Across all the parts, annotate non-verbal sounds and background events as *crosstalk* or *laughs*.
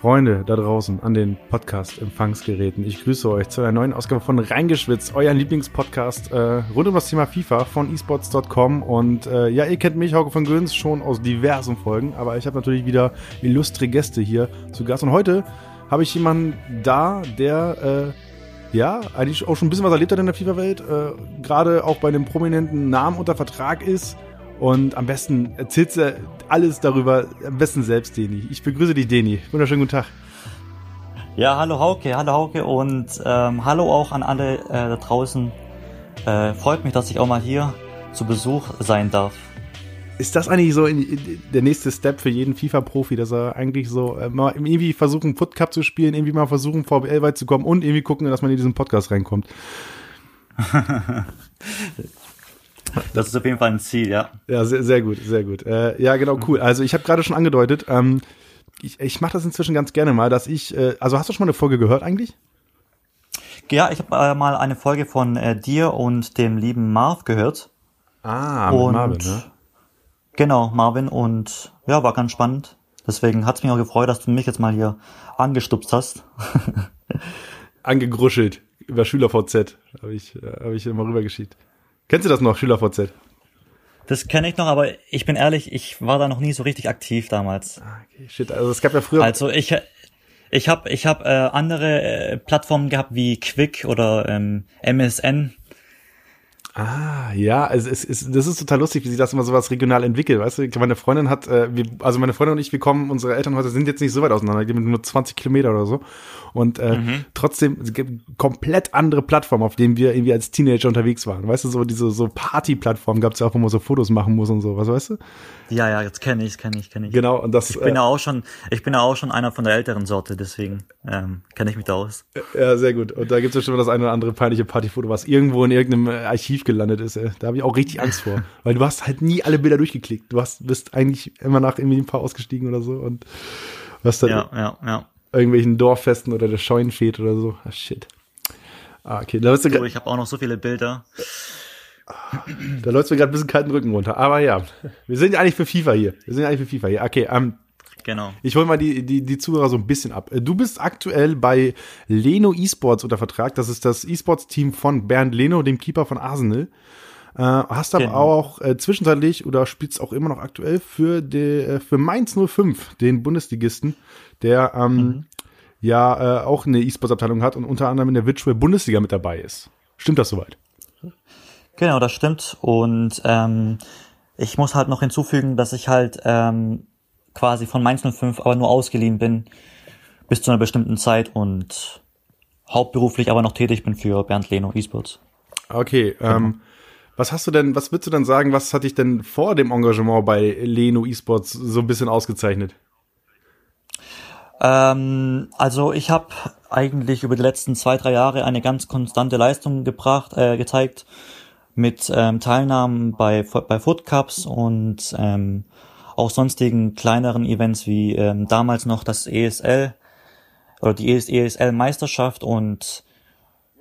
Freunde da draußen an den Podcast-Empfangsgeräten, ich grüße euch zu einer neuen Ausgabe von Reingeschwitzt, euren Lieblingspodcast äh, rund um das Thema FIFA von esports.com. Und äh, ja, ihr kennt mich, Hauke von Göns, schon aus diversen Folgen, aber ich habe natürlich wieder illustre Gäste hier zu Gast. Und heute habe ich jemanden da, der äh, ja eigentlich auch schon ein bisschen was erlebt hat in der FIFA-Welt, äh, gerade auch bei einem prominenten Namen unter Vertrag ist und am besten erzählst du alles darüber, am besten selbst, Deni. Ich begrüße dich, Deni. Wunderschönen guten Tag. Ja, hallo Hauke, hallo Hauke und ähm, hallo auch an alle äh, da draußen. Äh, freut mich, dass ich auch mal hier zu Besuch sein darf. Ist das eigentlich so in, in, der nächste Step für jeden FIFA-Profi, dass er eigentlich so äh, mal irgendwie versuchen, Foot Cup zu spielen, irgendwie mal versuchen, VBL weit zu kommen und irgendwie gucken, dass man in diesen Podcast reinkommt? *laughs* Das ist auf jeden Fall ein Ziel, ja. Ja, sehr, sehr gut, sehr gut. Äh, ja, genau, cool. Also ich habe gerade schon angedeutet, ähm, ich, ich mache das inzwischen ganz gerne mal, dass ich, äh, also hast du schon mal eine Folge gehört eigentlich? Ja, ich habe äh, mal eine Folge von äh, dir und dem lieben Marv gehört. Ah, und, Marvin, ne? Genau, Marvin und ja, war ganz spannend. Deswegen hat's mich auch gefreut, dass du mich jetzt mal hier angestupst hast. *laughs* Angegruschelt über SchülerVZ habe ich, äh, hab ich immer rübergeschickt. Kennst du das noch, SchülerVZ? Das kenne ich noch, aber ich bin ehrlich, ich war da noch nie so richtig aktiv damals. Ah, okay, shit, also es gab ja früher. Also ich ich habe ich hab, äh, andere äh, Plattformen gehabt wie Quick oder ähm, MSN Ah, ja, also es ist, das ist total lustig, wie sich das immer so was regional entwickelt, weißt du? Meine Freundin hat, äh, wir, also meine Freundin und ich, wir kommen, unsere Elternhäuser sind jetzt nicht so weit auseinander, die sind nur 20 Kilometer oder so. Und äh, mhm. trotzdem es gibt komplett andere Plattformen, auf denen wir irgendwie als Teenager unterwegs waren. Weißt du, so diese so Party-Plattformen gab es ja auch, wo man so Fotos machen muss und so, was weißt du? Ja, ja, jetzt kenne ich, kenne ich, kenne ich. Genau, und das. Ich bin äh, ja auch schon, ich bin ja auch schon einer von der älteren Sorte, deswegen ähm, kenne ich mich da aus. Ja, sehr gut. Und da gibt es ja schon das eine oder andere peinliche Partyfoto, was irgendwo in irgendeinem äh, Archiv gelandet ist. Ey. Da habe ich auch richtig Angst vor, weil du hast halt nie alle Bilder durchgeklickt. Du hast, bist eigentlich immer nach irgendwie ein paar ausgestiegen oder so und was dann ja, ja, ja. irgendwelchen Dorffesten oder der Scheunenfete oder so. Ah, shit. Ah, okay. Da du ich habe auch noch so viele Bilder. Da läuft mir gerade ein bisschen kalten Rücken runter. Aber ja, wir sind ja eigentlich für FIFA hier. Wir sind ja eigentlich für FIFA hier. Okay, ähm, Genau. Ich hole mal die, die, die Zuhörer so ein bisschen ab. Du bist aktuell bei Leno Esports unter Vertrag. Das ist das E-Sports-Team von Bernd Leno, dem Keeper von Arsenal. Äh, hast aber genau. auch äh, zwischenzeitlich oder spielst auch immer noch aktuell für, die, äh, für Mainz 05, den Bundesligisten, der ähm, mhm. ja äh, auch eine E-Sports-Abteilung hat und unter anderem in der Virtual Bundesliga mit dabei ist. Stimmt das soweit? Genau, das stimmt. Und ähm, ich muss halt noch hinzufügen, dass ich halt ähm, quasi von Mainz 05 aber nur ausgeliehen bin bis zu einer bestimmten Zeit und hauptberuflich aber noch tätig bin für Bernd Leno Esports. Okay, genau. ähm, was hast du denn, was würdest du denn sagen, was hat dich denn vor dem Engagement bei Leno Esports so ein bisschen ausgezeichnet? Ähm, also ich habe eigentlich über die letzten zwei, drei Jahre eine ganz konstante Leistung gebracht, äh, gezeigt mit ähm, Teilnahmen bei, bei Foot Cups und ähm, auch sonstigen kleineren Events wie ähm, damals noch das ESL oder die ESL Meisterschaft und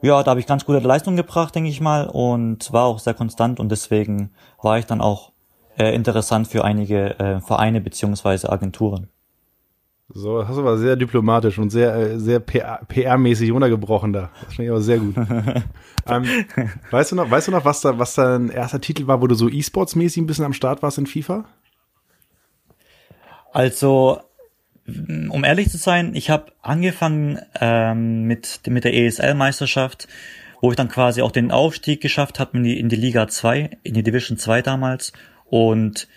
ja, da habe ich ganz gute Leistung gebracht, denke ich mal, und war auch sehr konstant und deswegen war ich dann auch äh, interessant für einige äh, Vereine beziehungsweise Agenturen. So, das hast du aber sehr diplomatisch und sehr, äh, sehr PR-mäßig runtergebrochen da. Das finde ich aber sehr gut. *laughs* ähm, weißt du noch, weißt du noch, was da, was dein erster Titel war, wo du so E-Sports-mäßig ein bisschen am Start warst in FIFA? Also, um ehrlich zu sein, ich habe angefangen ähm, mit, mit der ESL-Meisterschaft, wo ich dann quasi auch den Aufstieg geschafft habe in die, in die Liga 2, in die Division 2 damals. Und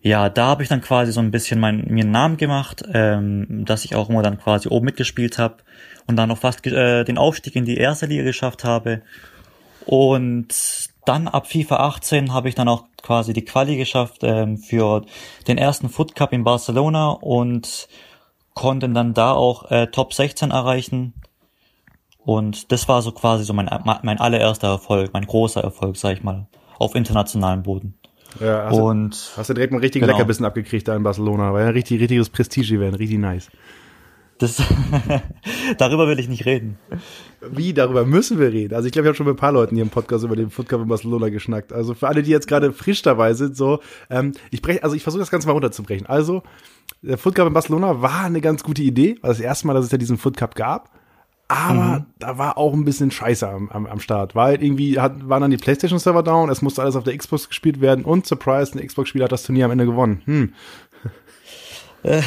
ja, da habe ich dann quasi so ein bisschen mein, mir einen Namen gemacht, ähm, dass ich auch immer dann quasi oben mitgespielt habe und dann noch fast äh, den Aufstieg in die erste Liga geschafft habe. Und dann ab FIFA 18 habe ich dann auch quasi die Quali geschafft ähm, für den ersten Foot Cup in Barcelona und konnten dann da auch äh, Top 16 erreichen. Und das war so quasi so mein, mein allererster Erfolg, mein großer Erfolg, sag ich mal, auf internationalem Boden. Ja, hast und du, hast du direkt mal richtig genau. Leckerbissen abgekriegt da in Barcelona. War ja ein richtig, richtiges Prestige-Event, richtig nice. Das, *laughs* darüber will ich nicht reden. Wie, darüber müssen wir reden. Also ich glaube, ich habe schon mit ein paar Leuten hier im Podcast über den Footcup in Barcelona geschnackt. Also für alle, die jetzt gerade frisch dabei sind, so, ähm, ich breche, also ich versuche das Ganze mal runterzubrechen. Also, der Foot Cup in Barcelona war eine ganz gute Idee, war das erste Mal, dass es ja diesen Foot Cup gab. Aber mhm. da war auch ein bisschen Scheiße am, am, am Start, weil irgendwie hat, waren dann die PlayStation-Server down, es musste alles auf der Xbox gespielt werden und Surprise, ein Xbox-Spieler hat das Turnier am Ende gewonnen. Hm. Äh,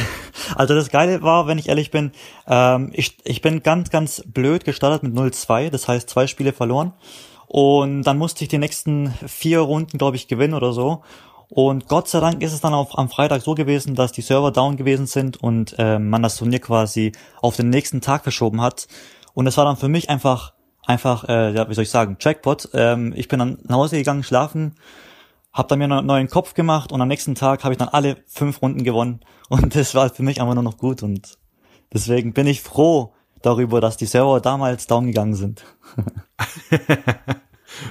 also das Geile war, wenn ich ehrlich bin, ähm, ich, ich bin ganz, ganz blöd gestartet mit 0-2, das heißt zwei Spiele verloren. Und dann musste ich die nächsten vier Runden, glaube ich, gewinnen oder so. Und Gott sei Dank ist es dann auch am Freitag so gewesen, dass die Server down gewesen sind und äh, man das Turnier quasi auf den nächsten Tag verschoben hat. Und es war dann für mich einfach, einfach, äh, ja, wie soll ich sagen, Jackpot. Ähm, ich bin dann nach Hause gegangen, schlafen, hab dann mir einen neuen Kopf gemacht und am nächsten Tag habe ich dann alle fünf Runden gewonnen. *laughs* Und das war für mich einfach nur noch gut. Und deswegen bin ich froh darüber, dass die Server damals down gegangen sind. *laughs*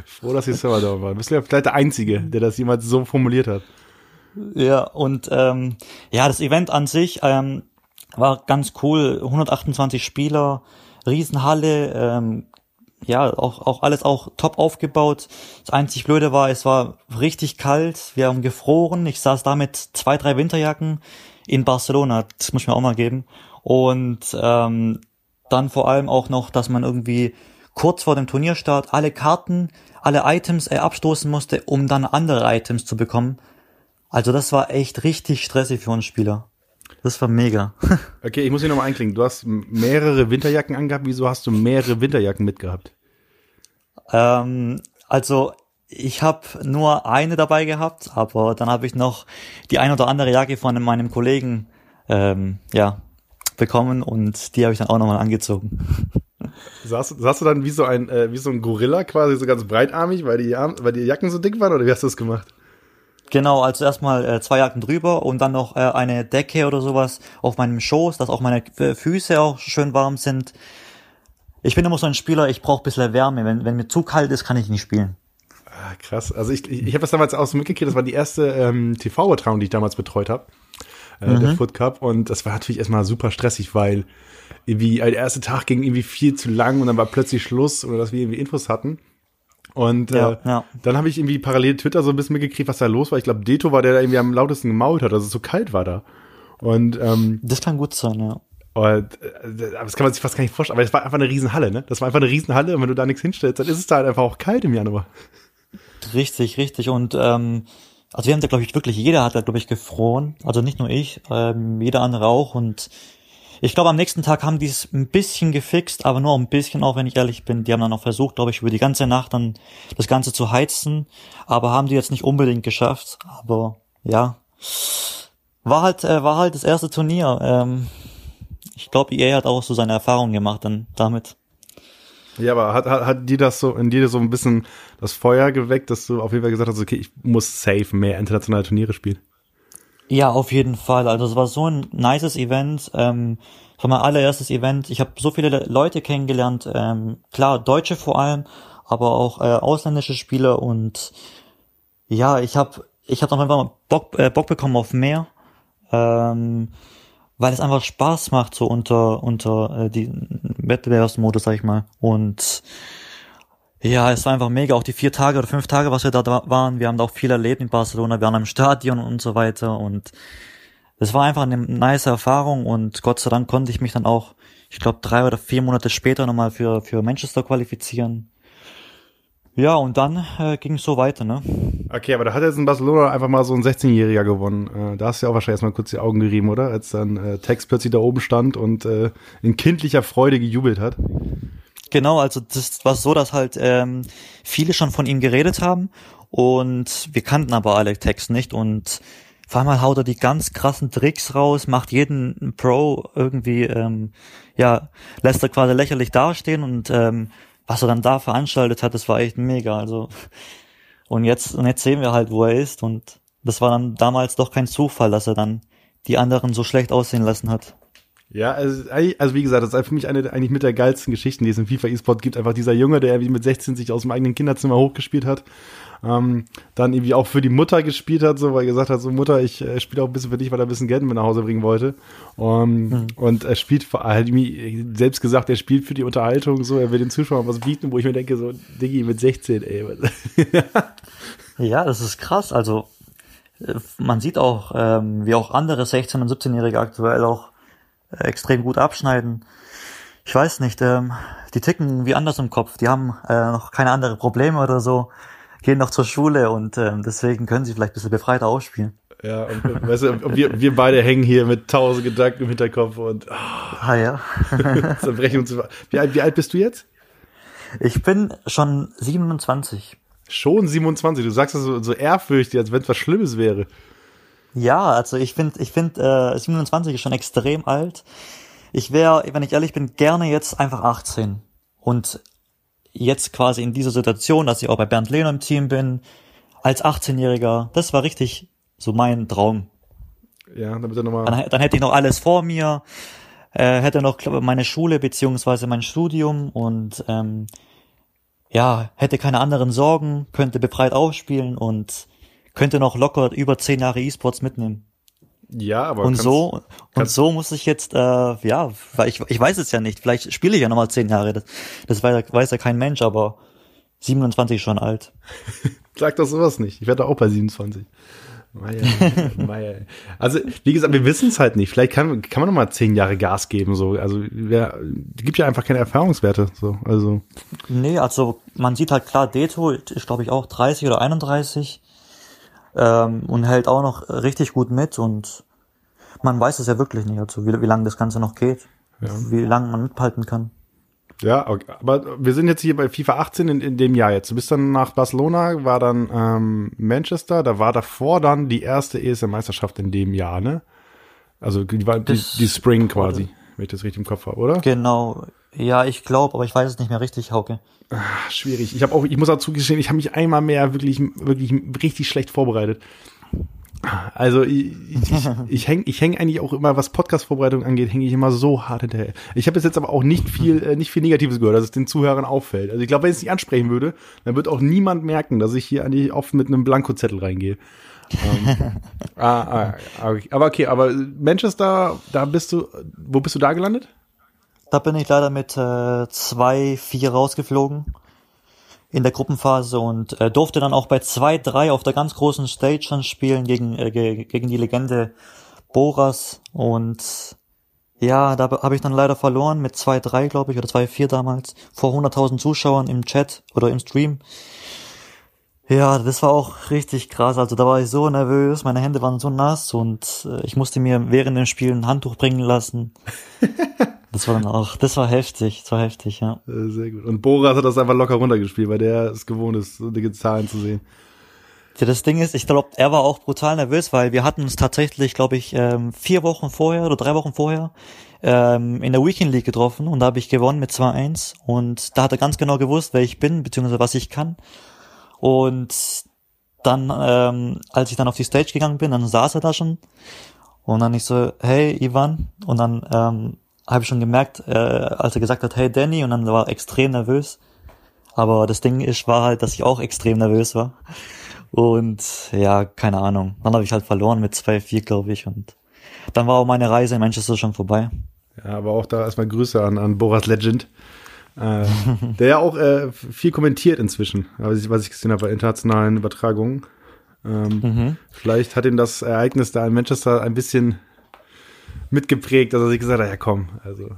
Froh, dass die Server da waren. Bist du ja vielleicht der Einzige, der das jemals so formuliert hat. Ja, und ähm, ja, das Event an sich ähm, war ganz cool. 128 Spieler, Riesenhalle, ähm, ja, auch, auch alles auch top aufgebaut. Das einzig Blöde war, es war richtig kalt, wir haben gefroren. Ich saß da mit zwei, drei Winterjacken in Barcelona, das muss ich mir auch mal geben. Und ähm, dann vor allem auch noch, dass man irgendwie kurz vor dem Turnierstart alle Karten, alle Items äh, abstoßen musste, um dann andere Items zu bekommen. Also das war echt richtig stressig für uns Spieler. Das war mega. *laughs* okay, ich muss hier nochmal einklinken. Du hast mehrere Winterjacken angehabt. Wieso hast du mehrere Winterjacken mitgehabt? Ähm, also ich habe nur eine dabei gehabt, aber dann habe ich noch die ein oder andere Jacke von meinem Kollegen ähm, ja bekommen und die habe ich dann auch nochmal angezogen. Saßt, saßt du dann wie so ein, äh, wie so ein Gorilla quasi so ganz breitarmig, weil die, weil die Jacken so dick waren oder wie hast du das gemacht? Genau, also erstmal äh, zwei Jacken drüber und dann noch äh, eine Decke oder sowas auf meinem Schoß, dass auch meine Füße auch schön warm sind. Ich bin immer so ein Spieler, ich brauche bisschen Wärme. Wenn, wenn mir zu kalt ist, kann ich nicht spielen. Ah, krass. Also ich, ich, ich habe das damals auch so mitgekriegt, das war die erste ähm, TV-Übertragung, die ich damals betreut habe, äh, mhm. der Foot Cup. Und das war natürlich erstmal super stressig, weil irgendwie, der erste Tag ging irgendwie viel zu lang und dann war plötzlich Schluss oder dass wir irgendwie Infos hatten. Und ja, äh, ja. dann habe ich irgendwie parallel Twitter so ein bisschen mitgekriegt, was da los war. Ich glaube, Deto war der, der irgendwie am lautesten gemault hat, es so kalt war da. Und ähm, das kann gut sein, ja. Und äh, das kann man sich fast gar nicht vorstellen. Aber es war einfach eine Riesenhalle, ne? Das war einfach eine Riesenhalle und wenn du da nichts hinstellst, dann ist es da halt einfach auch kalt im Januar. Richtig, richtig. Und ähm, also wir haben da, glaube ich, wirklich, jeder hat da, glaube ich, gefroren. Also nicht nur ich, ähm, jeder andere auch. Und ich glaube, am nächsten Tag haben die es ein bisschen gefixt, aber nur ein bisschen, auch wenn ich ehrlich bin. Die haben dann auch versucht, glaube ich, über die ganze Nacht dann das Ganze zu heizen, aber haben die jetzt nicht unbedingt geschafft. Aber ja, war halt, äh, war halt das erste Turnier. Ähm, ich glaube, EA hat auch so seine Erfahrungen gemacht dann damit. Ja, aber hat, hat, hat die das so in dir so ein bisschen das Feuer geweckt, dass du auf jeden Fall gesagt hast, okay, ich muss safe mehr internationale Turniere spielen? Ja, auf jeden Fall. Also es war so ein nices Event. Ähm, das war mein allererstes Event. Ich habe so viele Leute kennengelernt. Ähm, klar, Deutsche vor allem, aber auch äh, ausländische Spieler. Und ja, ich habe ich hab auf jeden Fall Bock, äh, Bock bekommen auf mehr. Ähm, weil es einfach Spaß macht, so unter, unter äh, die Wettbewerbsmodus, sag ich mal. Und ja, es war einfach mega. Auch die vier Tage oder fünf Tage, was wir da waren. Wir haben da auch viel erlebt in Barcelona. Wir waren im Stadion und so weiter. Und es war einfach eine nice Erfahrung. Und Gott sei Dank konnte ich mich dann auch, ich glaube, drei oder vier Monate später nochmal für, für Manchester qualifizieren. Ja, und dann äh, ging es so weiter, ne? Okay, aber da hat jetzt in Barcelona einfach mal so ein 16-Jähriger gewonnen. Äh, da hast du ja auch wahrscheinlich erstmal kurz die Augen gerieben, oder? Als dann äh, Tex plötzlich da oben stand und äh, in kindlicher Freude gejubelt hat. Genau, also das war so, dass halt ähm, viele schon von ihm geredet haben und wir kannten aber alle Text nicht und vor allem haut er die ganz krassen Tricks raus, macht jeden Pro irgendwie, ähm, ja, lässt er quasi lächerlich dastehen und ähm, was er dann da veranstaltet hat, das war echt mega. Also und jetzt und jetzt sehen wir halt, wo er ist und das war dann damals doch kein Zufall, dass er dann die anderen so schlecht aussehen lassen hat. Ja, also, also wie gesagt, das ist für mich eine eigentlich mit der geilsten Geschichten, die es im FIFA E-Sport gibt. Einfach dieser Junge, der irgendwie mit 16 sich aus dem eigenen Kinderzimmer hochgespielt hat. Ähm, dann irgendwie auch für die Mutter gespielt hat, so, weil er gesagt hat, so Mutter, ich äh, spiele auch ein bisschen für dich, weil er ein bisschen Geld mit nach Hause bringen wollte. Um, mhm. Und er spielt vor allem, selbst gesagt, er spielt für die Unterhaltung, so, er will den Zuschauern was bieten, wo ich mir denke, so, Diggi, mit 16, ey. *laughs* ja, das ist krass. Also, äh, man sieht auch, ähm, wie auch andere 16- und 17-Jährige aktuell auch extrem gut abschneiden. Ich weiß nicht, ähm, die ticken wie anders im Kopf. Die haben äh, noch keine anderen Probleme oder so, gehen noch zur Schule und ähm, deswegen können sie vielleicht ein bisschen befreiter ausspielen. Ja, und, weißt du, wir, wir beide hängen hier mit tausend Gedanken im Hinterkopf und oh, ah, ja. *laughs* zerbrechen uns. Wie alt, wie alt bist du jetzt? Ich bin schon 27. Schon 27. Du sagst das so, so ehrfürchtig, als wenn es was Schlimmes wäre. Ja, also ich finde, ich finde, äh, 27 ist schon extrem alt. Ich wäre, wenn ich ehrlich bin, gerne jetzt einfach 18. Und jetzt quasi in dieser Situation, dass ich auch bei Bernd Lehner im Team bin, als 18-Jähriger, das war richtig so mein Traum. Ja, damit er nochmal. Dann, dann hätte ich noch alles vor mir, äh, hätte noch meine Schule beziehungsweise mein Studium und ähm, ja, hätte keine anderen Sorgen, könnte befreit aufspielen und könnte noch locker über zehn Jahre E-Sports mitnehmen. Ja, aber und so und so muss ich jetzt äh, ja, weil ich ich weiß es ja nicht. Vielleicht spiele ich ja nochmal zehn Jahre. Das, das weiß, weiß ja kein Mensch, aber 27 schon alt. *laughs* Sag doch sowas nicht. Ich werde auch bei 27. Meier, Meier. Also, wie gesagt, wir wissen es halt nicht. Vielleicht kann, kann man noch mal zehn Jahre Gas geben. So. Also, wer, gibt ja einfach keine Erfahrungswerte. So. Also. Nee, also man sieht halt klar, Deto ist, glaube ich, auch 30 oder 31 ähm, und hält auch noch richtig gut mit und man weiß es ja wirklich nicht, also wie, wie lange das Ganze noch geht, ja. wie lange man mithalten kann. Ja, okay. aber wir sind jetzt hier bei FIFA 18 in, in dem Jahr jetzt. Du bist dann nach Barcelona, war dann ähm, Manchester, da war davor dann die erste ESL-Meisterschaft in dem Jahr, ne? Also die, die, die Spring quasi, wenn ich das richtig im Kopf habe, oder? Genau. Ja, ich glaube, aber ich weiß es nicht mehr richtig, Hauke. Ach, schwierig. Ich habe auch, ich muss auch zugestehen, ich habe mich einmal mehr wirklich, wirklich richtig schlecht vorbereitet. Also ich, ich, ich *laughs* hänge ich häng eigentlich auch immer, was Podcast-Vorbereitung angeht, hänge ich immer so hart hinterher. Ich habe jetzt aber auch nicht viel, äh, nicht viel Negatives gehört, dass es den Zuhörern auffällt. Also ich glaube, wenn ich es nicht ansprechen würde, dann wird auch niemand merken, dass ich hier eigentlich oft mit einem Blankozettel reingehe. ähm, *laughs* ah, ah, okay. Aber okay, aber Manchester, da bist du, wo bist du da gelandet? Da bin ich leider mit äh, zwei, vier rausgeflogen in der Gruppenphase und äh, durfte dann auch bei 2-3 auf der ganz großen Stage schon spielen gegen, äh, gegen die Legende Boras und ja, da habe ich dann leider verloren mit 2-3, glaube ich, oder 2-4 damals, vor 100.000 Zuschauern im Chat oder im Stream. Ja, das war auch richtig krass. Also da war ich so nervös, meine Hände waren so nass und äh, ich musste mir während dem Spiel ein Handtuch bringen lassen. *laughs* Das war dann auch, das war heftig, das war heftig, ja. Sehr gut. Und Boras hat das einfach locker runtergespielt, weil der es gewohnt ist, so dicke Zahlen zu sehen. Ja, das Ding ist, ich glaube, er war auch brutal nervös, weil wir hatten uns tatsächlich, glaube ich, ähm, vier Wochen vorher oder drei Wochen vorher ähm, in der Weekend League getroffen und da habe ich gewonnen mit 2-1 und da hat er ganz genau gewusst, wer ich bin, beziehungsweise was ich kann. Und dann, ähm, als ich dann auf die Stage gegangen bin, dann saß er da schon und dann ich so, hey Ivan, und dann ähm, habe ich schon gemerkt, äh, als er gesagt hat, hey Danny, und dann war er extrem nervös. Aber das Ding ist, war halt, dass ich auch extrem nervös war. Und ja, keine Ahnung. Dann habe ich halt verloren mit 2-4, glaube ich. Und dann war auch meine Reise in Manchester schon vorbei. Ja, aber auch da erstmal Grüße an, an Boras Legend. Äh, der ja auch äh, viel kommentiert inzwischen, was ich, was ich gesehen habe bei internationalen Übertragungen. Ähm, mhm. Vielleicht hat ihn das Ereignis da in Manchester ein bisschen mitgeprägt, dass sich gesagt hat, ja komm, also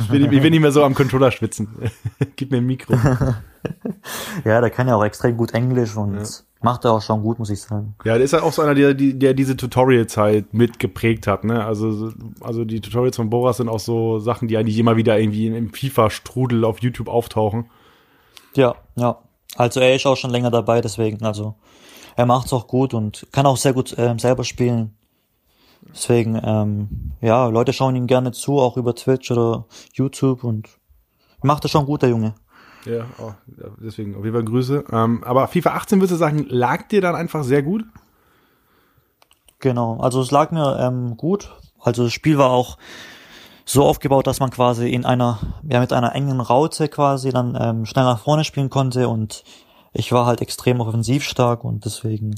ich will, ich will nicht mehr so am Controller schwitzen. *laughs* Gib mir ein Mikro. *laughs* ja, der kann ja auch extrem gut Englisch und ja. macht er auch schon gut, muss ich sagen. Ja, der ist ja auch so einer, der, der diese Tutorials-Zeit mitgeprägt hat, ne? Also, also die Tutorials von Boras sind auch so Sachen, die eigentlich immer wieder irgendwie im FIFA-Strudel auf YouTube auftauchen. Ja, ja. Also er ist auch schon länger dabei, deswegen, also er macht's auch gut und kann auch sehr gut ähm, selber spielen. Deswegen, ähm, ja, Leute schauen ihm gerne zu, auch über Twitch oder YouTube und macht das schon gut, der Junge. Ja, oh, deswegen auf jeden Fall Grüße. Ähm, aber FIFA 18 würdest du sagen, lag dir dann einfach sehr gut? Genau, also es lag mir ähm, gut. Also das Spiel war auch so aufgebaut, dass man quasi in einer, ja mit einer engen Raute quasi dann ähm, schnell nach vorne spielen konnte und ich war halt extrem offensiv stark und deswegen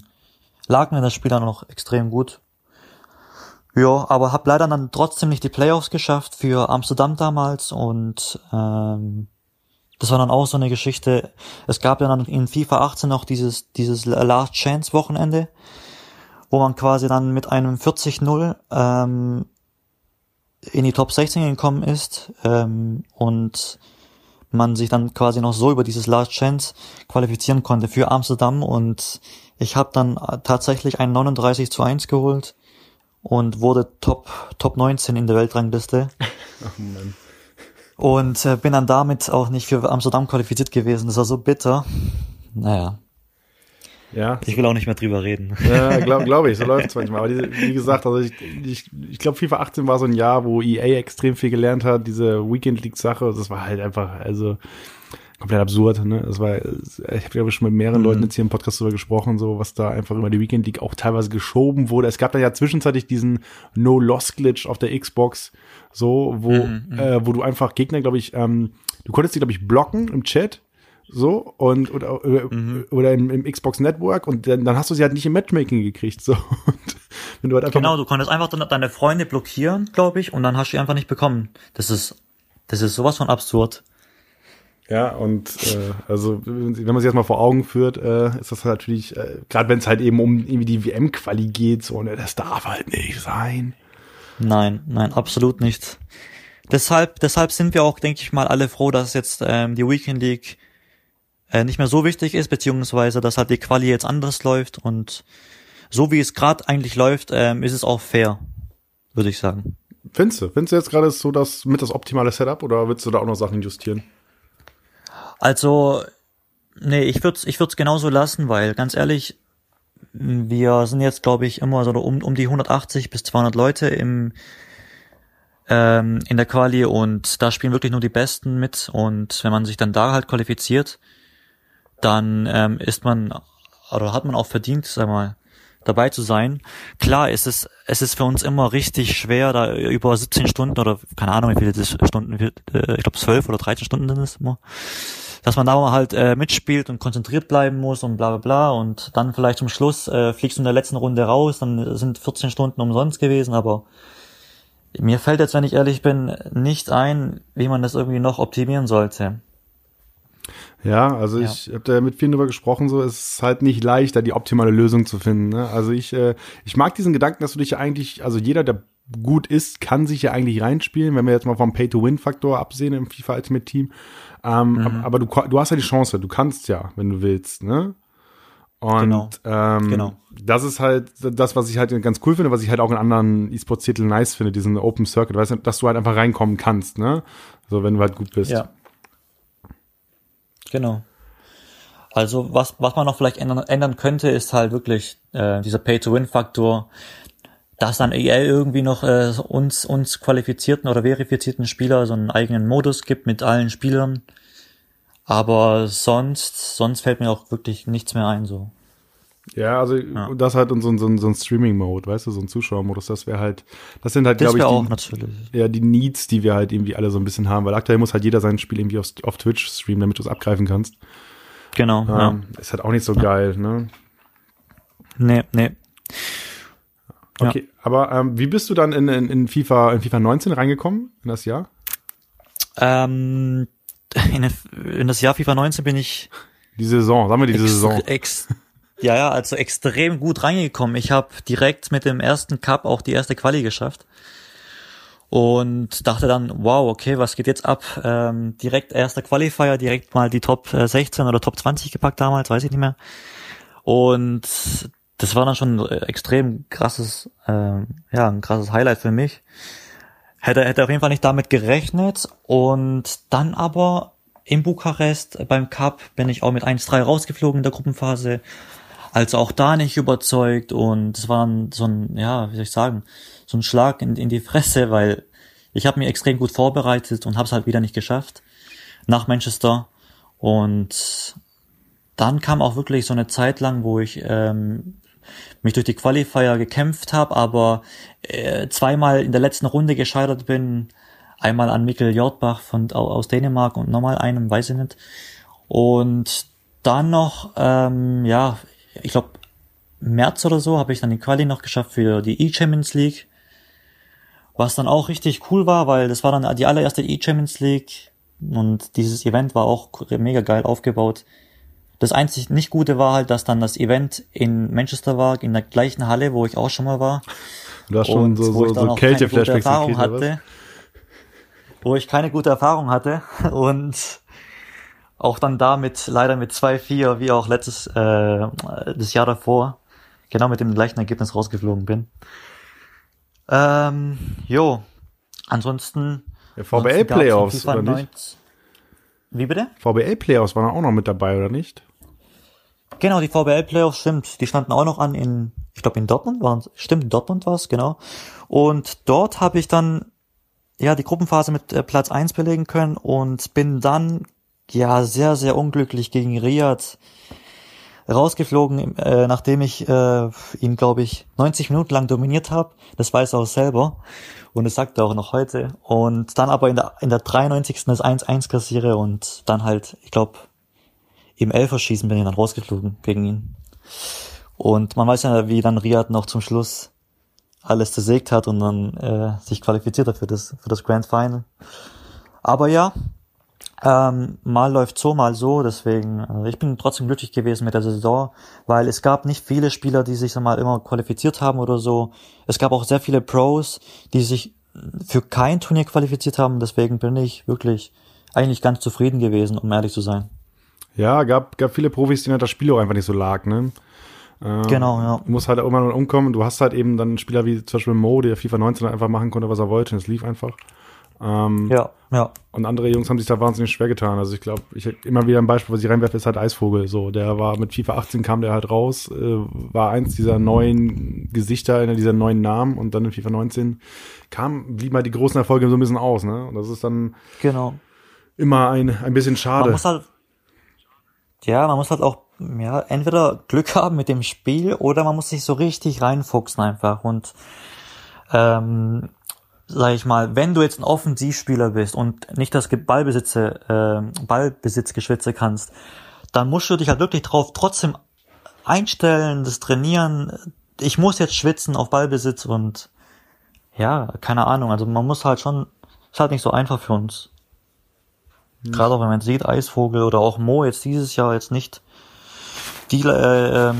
lag mir das Spiel dann noch extrem gut. Ja, aber habe leider dann trotzdem nicht die Playoffs geschafft für Amsterdam damals und ähm, das war dann auch so eine Geschichte. Es gab ja dann in FIFA 18 noch dieses, dieses Last Chance Wochenende, wo man quasi dann mit einem 40-0 ähm, in die Top 16 gekommen ist ähm, und man sich dann quasi noch so über dieses Last Chance qualifizieren konnte für Amsterdam und ich habe dann tatsächlich ein 39 zu 1 geholt und wurde Top, Top 19 in der Weltrangliste. Ach *laughs* Mann. Und äh, bin dann damit auch nicht für Amsterdam qualifiziert gewesen. Das war so bitter. Naja. Ja. Ich will auch nicht mehr drüber reden. Ja, glaube *laughs* glaub ich, so läuft es manchmal. Aber diese, wie gesagt, also ich, ich, ich glaube, FIFA 18 war so ein Jahr, wo EA extrem viel gelernt hat, diese Weekend League-Sache. Das war halt einfach, also komplett absurd. Ne? Das war, ich habe ja schon mit mehreren mhm. Leuten jetzt hier im Podcast darüber gesprochen, so was da einfach über die Weekend League auch teilweise geschoben wurde. Es gab da ja zwischenzeitlich diesen No-Loss-Glitch auf der Xbox, so wo mhm, mhm. äh, wo du einfach Gegner, glaube ich, ähm, du konntest die glaube ich blocken im Chat. So, und oder, mhm. oder im, im, Xbox Network und dann, dann hast du sie halt nicht im Matchmaking gekriegt. So. *laughs* Und wenn du halt einfach genau, du konntest einfach deine Freunde blockieren, glaube ich, und dann hast du die einfach nicht bekommen. Das ist, das ist sowas von absurd. Ja, und äh, also wenn man sich das mal vor Augen führt, äh, ist das natürlich, äh, gerade wenn es halt eben um irgendwie die WM-Quali geht, so, ne, das darf halt nicht sein. Nein, nein, absolut nicht. Deshalb, deshalb sind wir auch, denke ich mal, alle froh, dass jetzt ähm, die Weekend League äh, nicht mehr so wichtig ist, beziehungsweise dass halt die Quali jetzt anders läuft und so wie es gerade eigentlich läuft, ähm, ist es auch fair, würde ich sagen. Findest du? Findest du jetzt gerade so das mit das optimale Setup oder willst du da auch noch Sachen justieren? Also, nee, ich würde es ich würd's genauso lassen, weil ganz ehrlich, wir sind jetzt, glaube ich, immer so um, um die 180 bis 200 Leute im ähm, in der Quali und da spielen wirklich nur die Besten mit und wenn man sich dann da halt qualifiziert, dann ähm, ist man oder hat man auch verdient, sag mal, dabei zu sein. Klar, es ist es ist für uns immer richtig schwer, da über 17 Stunden oder keine Ahnung, wie viele Stunden, äh, ich glaube 12 oder 13 Stunden sind es immer dass man da halt äh, mitspielt und konzentriert bleiben muss und bla bla bla und dann vielleicht zum Schluss äh, fliegst du in der letzten Runde raus, dann sind 14 Stunden umsonst gewesen, aber mir fällt jetzt, wenn ich ehrlich bin, nicht ein, wie man das irgendwie noch optimieren sollte. Ja, also ja. ich habe da mit vielen drüber gesprochen, so es ist halt nicht leicht, da die optimale Lösung zu finden. Ne? Also ich, äh, ich mag diesen Gedanken, dass du dich ja eigentlich, also jeder, der gut ist, kann sich ja eigentlich reinspielen, wenn wir jetzt mal vom Pay-to-Win-Faktor absehen im FIFA Ultimate Team. Ähm, mhm. Aber du, du hast ja die Chance, du kannst ja, wenn du willst, ne? Und genau. Ähm, genau. das ist halt das, was ich halt ganz cool finde, was ich halt auch in anderen E-Sports-Titeln nice finde, diesen Open Circuit, weißt du, dass du halt einfach reinkommen kannst, ne? So, wenn du halt gut bist. Ja. Genau. Also was, was man noch vielleicht ändern, ändern könnte, ist halt wirklich äh, dieser Pay-to-Win-Faktor, dass dann EA irgendwie noch äh, uns, uns qualifizierten oder verifizierten Spieler so einen eigenen Modus gibt mit allen Spielern. Aber sonst, sonst fällt mir auch wirklich nichts mehr ein, so. Ja, also ja. das halt in so, so, so ein Streaming-Mode, weißt du, so ein Zuschauermodus, das wäre halt, das sind halt, glaube ich, auch natürlich. ja, die Needs, die wir halt irgendwie alle so ein bisschen haben, weil aktuell muss halt jeder sein Spiel irgendwie auf, auf Twitch streamen, damit du es abgreifen kannst. Genau. Ähm, ja. Ist halt auch nicht so ja. geil, ne? Nee, nee. Okay, ja. aber ähm, wie bist du dann in, in, in, FIFA, in FIFA 19 reingekommen, in das Jahr? Ähm, in, in das Jahr FIFA 19 bin ich. Die Saison, sagen wir die Saison. Ex, ja, ja, also extrem gut reingekommen. Ich habe direkt mit dem ersten Cup auch die erste Quali geschafft. Und dachte dann, wow, okay, was geht jetzt ab? Ähm, direkt erster Qualifier, direkt mal die Top 16 oder Top 20 gepackt damals, weiß ich nicht mehr. Und das war dann schon ein extrem krasses, äh, ja, ein krasses Highlight für mich. Hätte, hätte auf jeden Fall nicht damit gerechnet. Und dann aber in Bukarest beim Cup bin ich auch mit 1-3 rausgeflogen in der Gruppenphase. Also auch da nicht überzeugt und es war so ein, ja, wie soll ich sagen, so ein Schlag in, in die Fresse, weil ich habe mich extrem gut vorbereitet und habe es halt wieder nicht geschafft nach Manchester. Und dann kam auch wirklich so eine Zeit lang, wo ich ähm, mich durch die Qualifier gekämpft habe, aber äh, zweimal in der letzten Runde gescheitert bin. Einmal an Mikkel Jordbach von, aus Dänemark und nochmal einem, weiß ich nicht. Und dann noch, ähm, ja, ich glaube, März oder so habe ich dann die Quali noch geschafft für die E-Champions League. Was dann auch richtig cool war, weil das war dann die allererste E-Champions League Und dieses Event war auch mega geil aufgebaut. Das einzig nicht Gute war halt, dass dann das Event in Manchester war, in der gleichen Halle, wo ich auch schon mal war. Du hast schon so, so, so Kälteflashbacks Erfahrung hatte. Wo ich keine gute Erfahrung hatte *laughs* und auch dann da mit leider mit 2-4, wie auch letztes äh, das Jahr davor, genau mit dem gleichen Ergebnis rausgeflogen bin. Ähm, jo, ansonsten ja, VBL Playoffs oder nicht? Wie bitte? VBL Playoffs waren auch noch mit dabei oder nicht? Genau, die VBL Playoffs stimmt, die standen auch noch an in ich glaube in Dortmund waren stimmt in Dortmund war es, genau. Und dort habe ich dann ja die Gruppenphase mit äh, Platz eins belegen können und bin dann ja sehr sehr unglücklich gegen Riyadh rausgeflogen, äh, nachdem ich äh, ihn, glaube ich, 90 Minuten lang dominiert habe. Das weiß er auch selber. Und das sagt er auch noch heute. Und dann aber in der, in der 93. das 1-1 kassiere und dann halt, ich glaube, im Elferschießen bin ich dann rausgeflogen gegen ihn. Und man weiß ja, wie dann Riyad noch zum Schluss alles zersägt hat und dann äh, sich qualifiziert hat für das, für das Grand Final. Aber ja, ähm, mal läuft so, mal so, deswegen, äh, ich bin trotzdem glücklich gewesen mit der Saison, weil es gab nicht viele Spieler, die sich mal immer qualifiziert haben oder so. Es gab auch sehr viele Pros, die sich für kein Turnier qualifiziert haben, deswegen bin ich wirklich eigentlich ganz zufrieden gewesen, um ehrlich zu sein. Ja, gab, gab viele Profis, denen das Spiel auch einfach nicht so lag, ne? Äh, genau, ja. Du musst halt auch immer noch umkommen. Du hast halt eben dann Spieler wie zum Beispiel Mo, der FIFA 19 einfach machen konnte, was er wollte, und es lief einfach. Ähm, ja, ja. Und andere Jungs haben sich da wahnsinnig schwer getan. Also ich glaube, ich immer wieder ein Beispiel, was ich reinwerfe, ist halt Eisvogel. So, der war mit FIFA 18 kam der halt raus, äh, war eins dieser neuen Gesichter, einer dieser neuen Namen und dann in FIFA 19 kam, blieben halt die großen Erfolge so ein bisschen aus, ne? Und das ist dann genau. immer ein, ein bisschen schade. Man muss halt, ja, man muss halt auch ja, entweder Glück haben mit dem Spiel oder man muss sich so richtig reinfuchsen einfach und ähm, sag ich mal, wenn du jetzt ein Offensivspieler bist und nicht das Ballbesitze, äh, Ballbesitzgeschwitze kannst, dann musst du dich halt wirklich drauf trotzdem einstellen, das trainieren. Ich muss jetzt schwitzen auf Ballbesitz und ja, keine Ahnung. Also man muss halt schon, ist halt nicht so einfach für uns. Hm. Gerade auch wenn man sieht, Eisvogel oder auch Mo jetzt dieses Jahr jetzt nicht die, äh, ähm,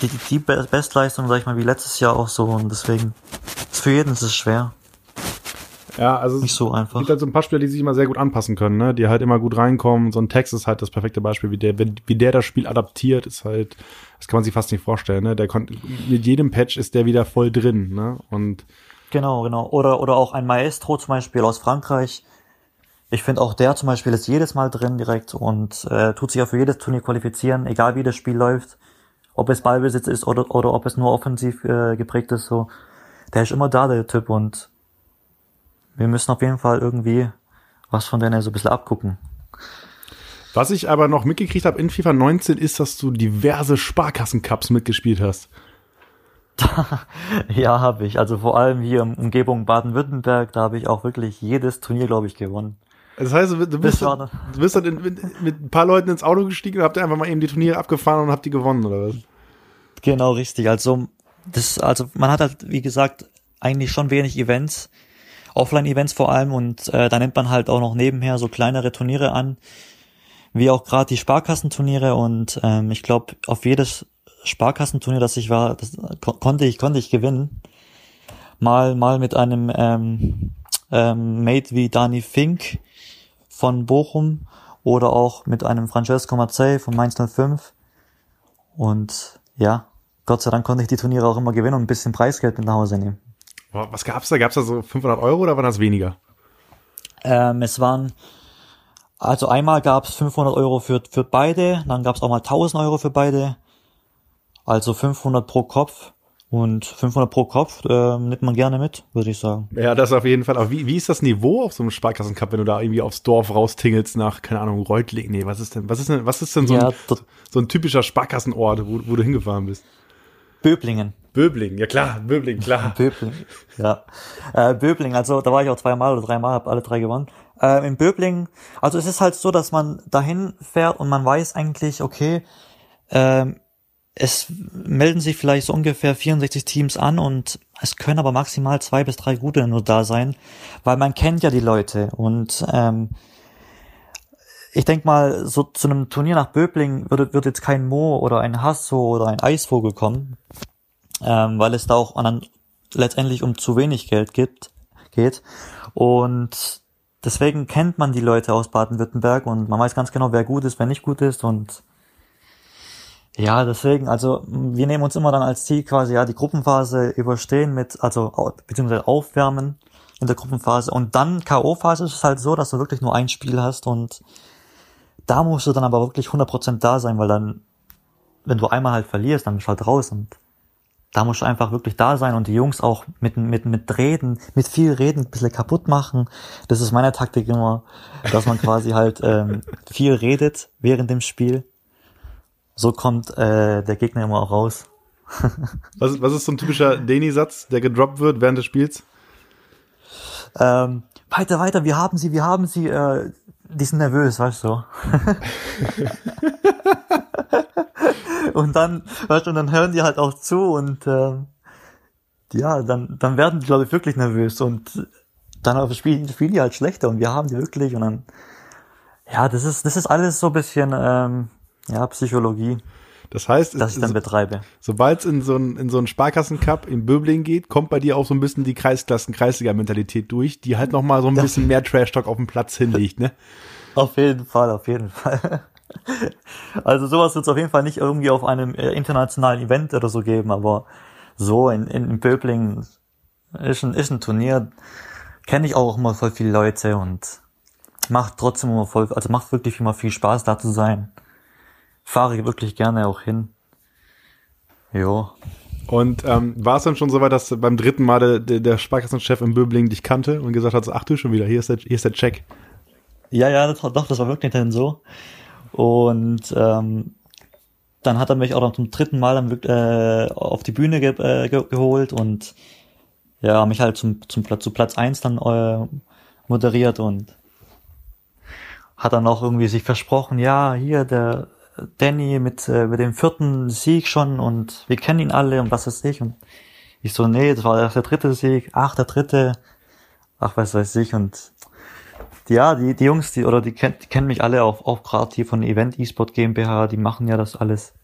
die, die Bestleistung, sag ich mal, wie letztes Jahr auch so und deswegen für jeden ist es schwer. Ja, also nicht so einfach. Es gibt halt so ein paar Spieler, die sich immer sehr gut anpassen können, ne? die halt immer gut reinkommen. So ein Text ist halt das perfekte Beispiel, wie der, wie der das Spiel adaptiert, ist halt, das kann man sich fast nicht vorstellen. Ne? Der konnte mit jedem Patch ist der wieder voll drin, ne? Und genau, genau. Oder oder auch ein Maestro zum Beispiel aus Frankreich. Ich finde auch der zum Beispiel ist jedes Mal drin direkt und äh, tut sich ja für jedes Turnier qualifizieren, egal wie das Spiel läuft, ob es Ballbesitz ist oder oder ob es nur offensiv äh, geprägt ist. So, der ist immer da der Typ und wir müssen auf jeden Fall irgendwie was von denen so ein bisschen abgucken. Was ich aber noch mitgekriegt habe in FIFA 19 ist, dass du diverse Sparkassen-Cups mitgespielt hast. *laughs* ja, habe ich. Also vor allem hier in Umgebung Baden-Württemberg, da habe ich auch wirklich jedes Turnier, glaube ich, gewonnen. Das heißt, du bist, dann, du bist dann in, mit, mit, ein paar Leuten ins Auto gestiegen und habt einfach mal eben die Turniere abgefahren und habt die gewonnen, oder was? Genau, richtig. Also, das, also man hat halt, wie gesagt, eigentlich schon wenig Events. Offline-Events vor allem und äh, da nimmt man halt auch noch nebenher so kleinere Turniere an, wie auch gerade die Sparkassenturniere und ähm, ich glaube auf jedes Sparkassenturnier, das ich war, das ko konnte ich konnte ich gewinnen. Mal mal mit einem ähm, ähm, Mate wie Dani Fink von Bochum oder auch mit einem Francesco Mazzei von Mainz 05 und ja, Gott sei Dank konnte ich die Turniere auch immer gewinnen und ein bisschen Preisgeld mit nach Hause nehmen. Was gab's da? Gab's da so 500 Euro oder waren das weniger? Ähm, es waren, also einmal gab's 500 Euro für, für beide, dann gab's auch mal 1000 Euro für beide. Also 500 pro Kopf. Und 500 pro Kopf äh, nimmt man gerne mit, würde ich sagen. Ja, das auf jeden Fall. Aber wie, wie ist das Niveau auf so einem Sparkassencup, wenn du da irgendwie aufs Dorf raustingelst nach, keine Ahnung, Reutling? Nee, was ist denn, was ist denn, was ist denn so, ja, ein, so ein typischer Sparkassenort, wo, wo du hingefahren bist? Böblingen. Böbling, ja klar, Böbling, klar. *laughs* Böbling, ja. Äh, Böbling, also da war ich auch zweimal oder dreimal, habe alle drei gewonnen. Äh, in Böbling, also es ist halt so, dass man dahin fährt und man weiß eigentlich, okay, ähm, es melden sich vielleicht so ungefähr 64 Teams an und es können aber maximal zwei bis drei gute nur da sein, weil man kennt ja die Leute und ähm, ich denk mal, so zu einem Turnier nach Böbling würde, würde jetzt kein Mo oder ein Hasso oder ein Eisvogel kommen, ähm, weil es da auch dann letztendlich um zu wenig Geld gibt, geht. Und deswegen kennt man die Leute aus Baden-Württemberg und man weiß ganz genau, wer gut ist, wer nicht gut ist und ja, deswegen, also wir nehmen uns immer dann als Ziel quasi ja die Gruppenphase überstehen mit, also beziehungsweise aufwärmen in der Gruppenphase und dann K.O.-Phase ist es halt so, dass du wirklich nur ein Spiel hast und da musst du dann aber wirklich 100% da sein, weil dann, wenn du einmal halt verlierst, dann bist du halt raus und da musst du einfach wirklich da sein und die Jungs auch mit, mit, mit Reden, mit viel Reden ein bisschen kaputt machen. Das ist meine Taktik immer, dass man quasi halt ähm, viel redet während dem Spiel so kommt äh, der Gegner immer auch raus. *laughs* was, was ist so ein typischer Deni-Satz, der gedroppt wird während des Spiels? Ähm, weiter, weiter, wir haben sie, wir haben sie, äh, die sind nervös, weißt du. *laughs* und dann, weißt du, und dann hören die halt auch zu und äh, ja, dann, dann werden die, glaube ich, wirklich nervös und dann spielen, spielen die halt schlechter und wir haben die wirklich und dann, ja, das ist, das ist alles so ein bisschen, ähm, ja, Psychologie. Das heißt, dass ich dann betreibe. Sobald es in so einen in so einen Sparkassencup in Böbling geht, kommt bei dir auch so ein bisschen die Kreisklassen Kreisliga Mentalität durch, die halt noch mal so ein bisschen mehr Trash Talk auf dem Platz hinlegt, ne? *laughs* Auf jeden Fall, auf jeden Fall. *laughs* Also sowas wird es auf jeden Fall nicht irgendwie auf einem äh, internationalen Event oder so geben, aber so in, in, in Böbling ist ein, ist ein Turnier, kenne ich auch immer voll viele Leute und macht trotzdem immer voll, also macht wirklich immer viel Spaß da zu sein fahre ich wirklich gerne auch hin. Jo. Und ähm, war es dann schon so weit, dass beim dritten Mal der, der Sparkassenchef in Böbling dich kannte und gesagt hat, so, ach du schon wieder, hier ist der, hier ist der Check. Ja, ja, das, doch, das war wirklich dann so. Und ähm, dann hat er mich auch noch zum dritten Mal dann, äh, auf die Bühne ge äh, ge geholt und ja, mich halt zum, zum Platz, zu Platz eins dann äh, moderiert und hat dann auch irgendwie sich versprochen, ja, hier, der Danny mit, äh, mit dem vierten Sieg schon und wir kennen ihn alle und was weiß ich. Und ich so, nee, das war der dritte Sieg, ach, der dritte, ach, was weiß ich. Und ja, die, die Jungs, die, oder die, kenn, die kennen mich alle auch, auch gerade hier von Event eSport GmbH, die machen ja das alles.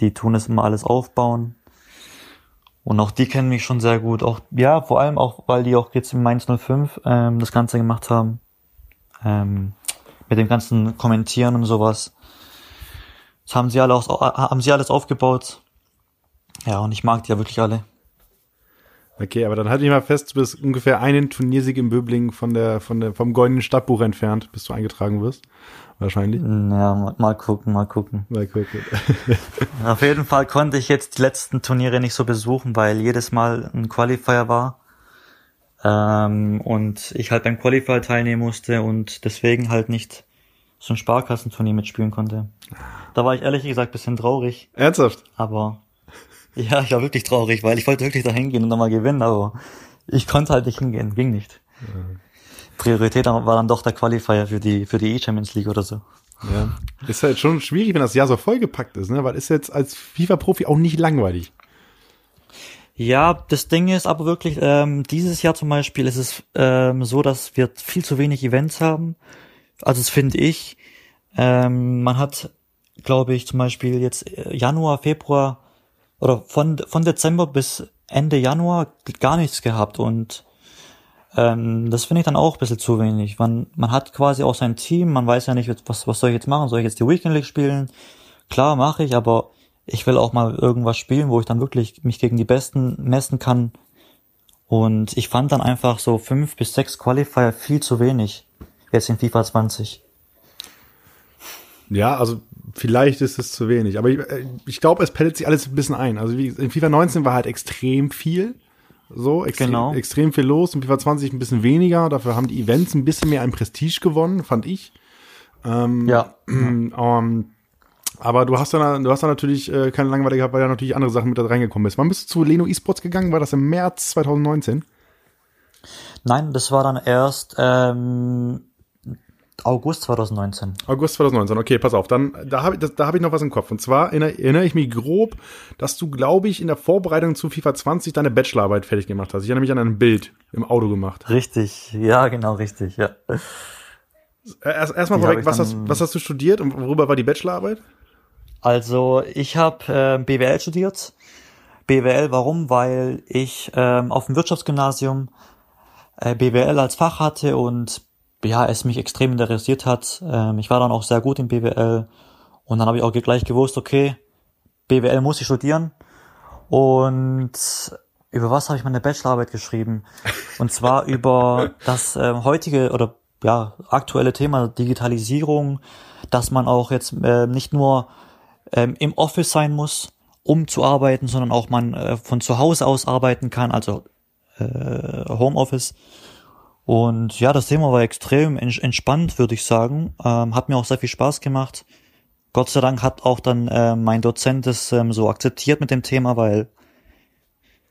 Die tun es immer alles aufbauen. Und auch die kennen mich schon sehr gut. Auch, ja, vor allem auch, weil die auch jetzt im Mainz 05 ähm, das Ganze gemacht haben. Ähm, mit dem ganzen Kommentieren und sowas. Das haben sie alle auch, haben sie alles aufgebaut. Ja, und ich mag die ja wirklich alle. Okay, aber dann halte ich mal fest, du bist ungefähr einen Turniersieg im Böbling von der, von der, vom goldenen Stadtbuch entfernt, bis du eingetragen wirst. Wahrscheinlich. Ja, mal, mal gucken, mal gucken. Mal gucken. *laughs* Auf jeden Fall konnte ich jetzt die letzten Turniere nicht so besuchen, weil jedes Mal ein Qualifier war. Ähm, und ich halt beim Qualifier teilnehmen musste und deswegen halt nicht so ein Sparkassenturnier mitspielen konnte. Da war ich ehrlich gesagt bisschen traurig. Ernsthaft? Aber ja, ich war wirklich traurig, weil ich wollte wirklich da hingehen und nochmal gewinnen, aber ich konnte halt nicht hingehen, ging nicht. Ja. Priorität war dann doch der Qualifier für die für die E-Champions League oder so. Ja. Ist halt schon schwierig, wenn das Jahr so vollgepackt ist, ne? Weil ist jetzt als FIFA-Profi auch nicht langweilig. Ja, das Ding ist aber wirklich, ähm, dieses Jahr zum Beispiel ist es ähm, so, dass wir viel zu wenig Events haben also das finde ich. Ähm, man hat, glaube ich, zum Beispiel jetzt äh, Januar, Februar oder von, von Dezember bis Ende Januar gar nichts gehabt und ähm, das finde ich dann auch ein bisschen zu wenig. Man, man hat quasi auch sein Team, man weiß ja nicht, was, was soll ich jetzt machen? Soll ich jetzt die Weekend League spielen? Klar, mache ich, aber ich will auch mal irgendwas spielen, wo ich dann wirklich mich gegen die Besten messen kann. Und ich fand dann einfach so fünf bis sechs Qualifier viel zu wenig jetzt in FIFA 20. Ja, also vielleicht ist es zu wenig, aber ich, äh, ich glaube, es pellet sich alles ein bisschen ein. Also wie, in FIFA 19 war halt extrem viel, so extrem, genau. extrem viel los. In FIFA 20 ein bisschen weniger. Dafür haben die Events ein bisschen mehr an Prestige gewonnen, fand ich. Ähm, ja. *clears throat* Ähm, aber du hast dann, du hast dann natürlich äh, keine Langeweile gehabt, weil da natürlich andere Sachen mit da reingekommen ist. Wann bist du zu Leno Esports gegangen? War das im März 2019? Nein, das war dann erst ähm, August 2019. August 2019, okay, pass auf. Dann, da habe da hab ich noch was im Kopf. Und zwar erinnere, erinnere ich mich grob, dass du, glaube ich, in der Vorbereitung zu FIFA 20 deine Bachelorarbeit fertig gemacht hast. Ich habe nämlich an ein Bild im Auto gemacht. Richtig, ja, genau, richtig, ja. Erst erstmal vorweg, was hast, was hast du studiert und worüber war die Bachelorarbeit? Also ich habe äh, BWL studiert. BWL, warum? Weil ich ähm, auf dem Wirtschaftsgymnasium äh, BWL als Fach hatte und ja, es mich extrem interessiert hat. Ähm, ich war dann auch sehr gut in BWL und dann habe ich auch gleich gewusst, okay, BWL muss ich studieren. Und über was habe ich meine Bachelorarbeit geschrieben? Und zwar *laughs* über das äh, heutige oder ja aktuelle Thema Digitalisierung, dass man auch jetzt äh, nicht nur ähm, im Office sein muss, um zu arbeiten, sondern auch man äh, von zu Hause aus arbeiten kann, also äh, Homeoffice. Und ja, das Thema war extrem entspannt, würde ich sagen. Ähm, hat mir auch sehr viel Spaß gemacht. Gott sei Dank hat auch dann äh, mein Dozent es ähm, so akzeptiert mit dem Thema, weil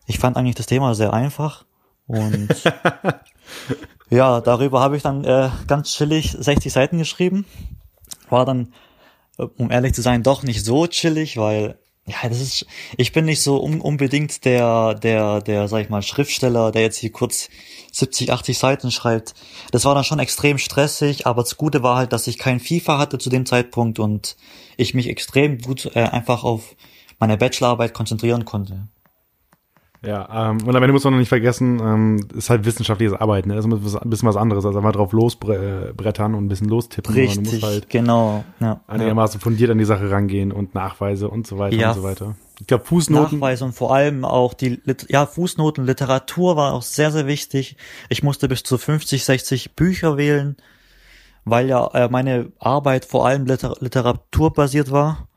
ich fand eigentlich das Thema sehr einfach. Und *laughs* ja, darüber habe ich dann äh, ganz chillig 60 Seiten geschrieben. War dann, äh, um ehrlich zu sein, doch nicht so chillig, weil ja, das ist, ich bin nicht so un unbedingt der, der, der, sag ich mal, Schriftsteller, der jetzt hier kurz 70, 80 Seiten schreibt. Das war dann schon extrem stressig, aber das Gute war halt, dass ich kein FIFA hatte zu dem Zeitpunkt und ich mich extrem gut äh, einfach auf meine Bachelorarbeit konzentrieren konnte. Ja, ähm, und am Ende muss man noch nicht vergessen, ähm, ist halt wissenschaftliches Arbeiten, ne? Das ist ein bisschen was anderes, als einfach drauf losbrettern und ein bisschen lostippen. Richtig, halt genau. Ja, einigermaßen ja. fundiert an die Sache rangehen und Nachweise und so weiter ja, und so weiter. Ich glaube, Fußnoten. Nachweise und vor allem auch die, ja, Fußnoten, Literatur war auch sehr, sehr wichtig. Ich musste bis zu 50, 60 Bücher wählen, weil ja äh, meine Arbeit vor allem Liter literaturbasiert war.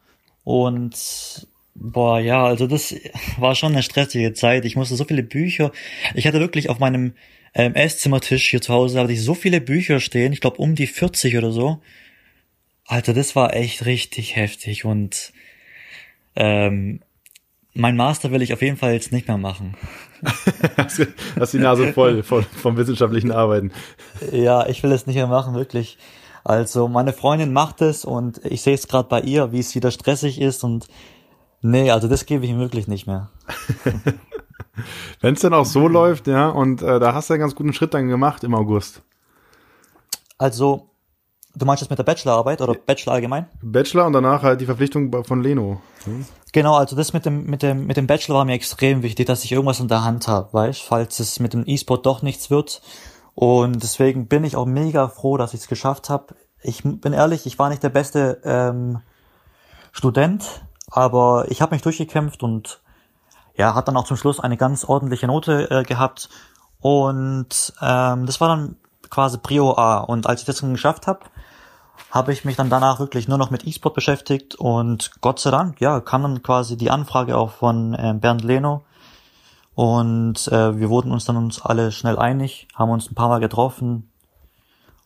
Und Boah, ja, also das war schon eine stressige Zeit. Ich musste so viele Bücher. Ich hatte wirklich auf meinem ähm, Esszimmertisch hier zu Hause hatte ich so viele Bücher stehen. Ich glaube um die 40 oder so. Alter, das war echt richtig heftig und ähm, mein Master will ich auf jeden Fall jetzt nicht mehr machen. hast die Nase voll von, vom wissenschaftlichen Arbeiten. Ja, ich will es nicht mehr machen, wirklich. Also meine Freundin macht es und ich sehe es gerade bei ihr, wie es wieder stressig ist und Nee, also das gebe ich ihm wirklich nicht mehr. *laughs* Wenn es dann auch so läuft, ja, und äh, da hast du einen ganz guten Schritt dann gemacht im August. Also, du meinst das mit der Bachelorarbeit oder Bachelor allgemein? Bachelor und danach halt die Verpflichtung von Leno. Hm? Genau, also das mit dem, mit dem, mit dem Bachelor war mir extrem wichtig, dass ich irgendwas in der Hand habe, weißt, falls es mit dem E-Sport doch nichts wird. Und deswegen bin ich auch mega froh, dass ich es geschafft habe. Ich bin ehrlich, ich war nicht der beste ähm, Student, aber ich habe mich durchgekämpft und ja, hat dann auch zum Schluss eine ganz ordentliche Note äh, gehabt. Und ähm, das war dann quasi Prio A. Und als ich das dann geschafft habe, habe ich mich dann danach wirklich nur noch mit E-Sport beschäftigt und Gott sei Dank, ja, kam dann quasi die Anfrage auch von äh, Bernd Leno und äh, wir wurden uns dann uns alle schnell einig, haben uns ein paar Mal getroffen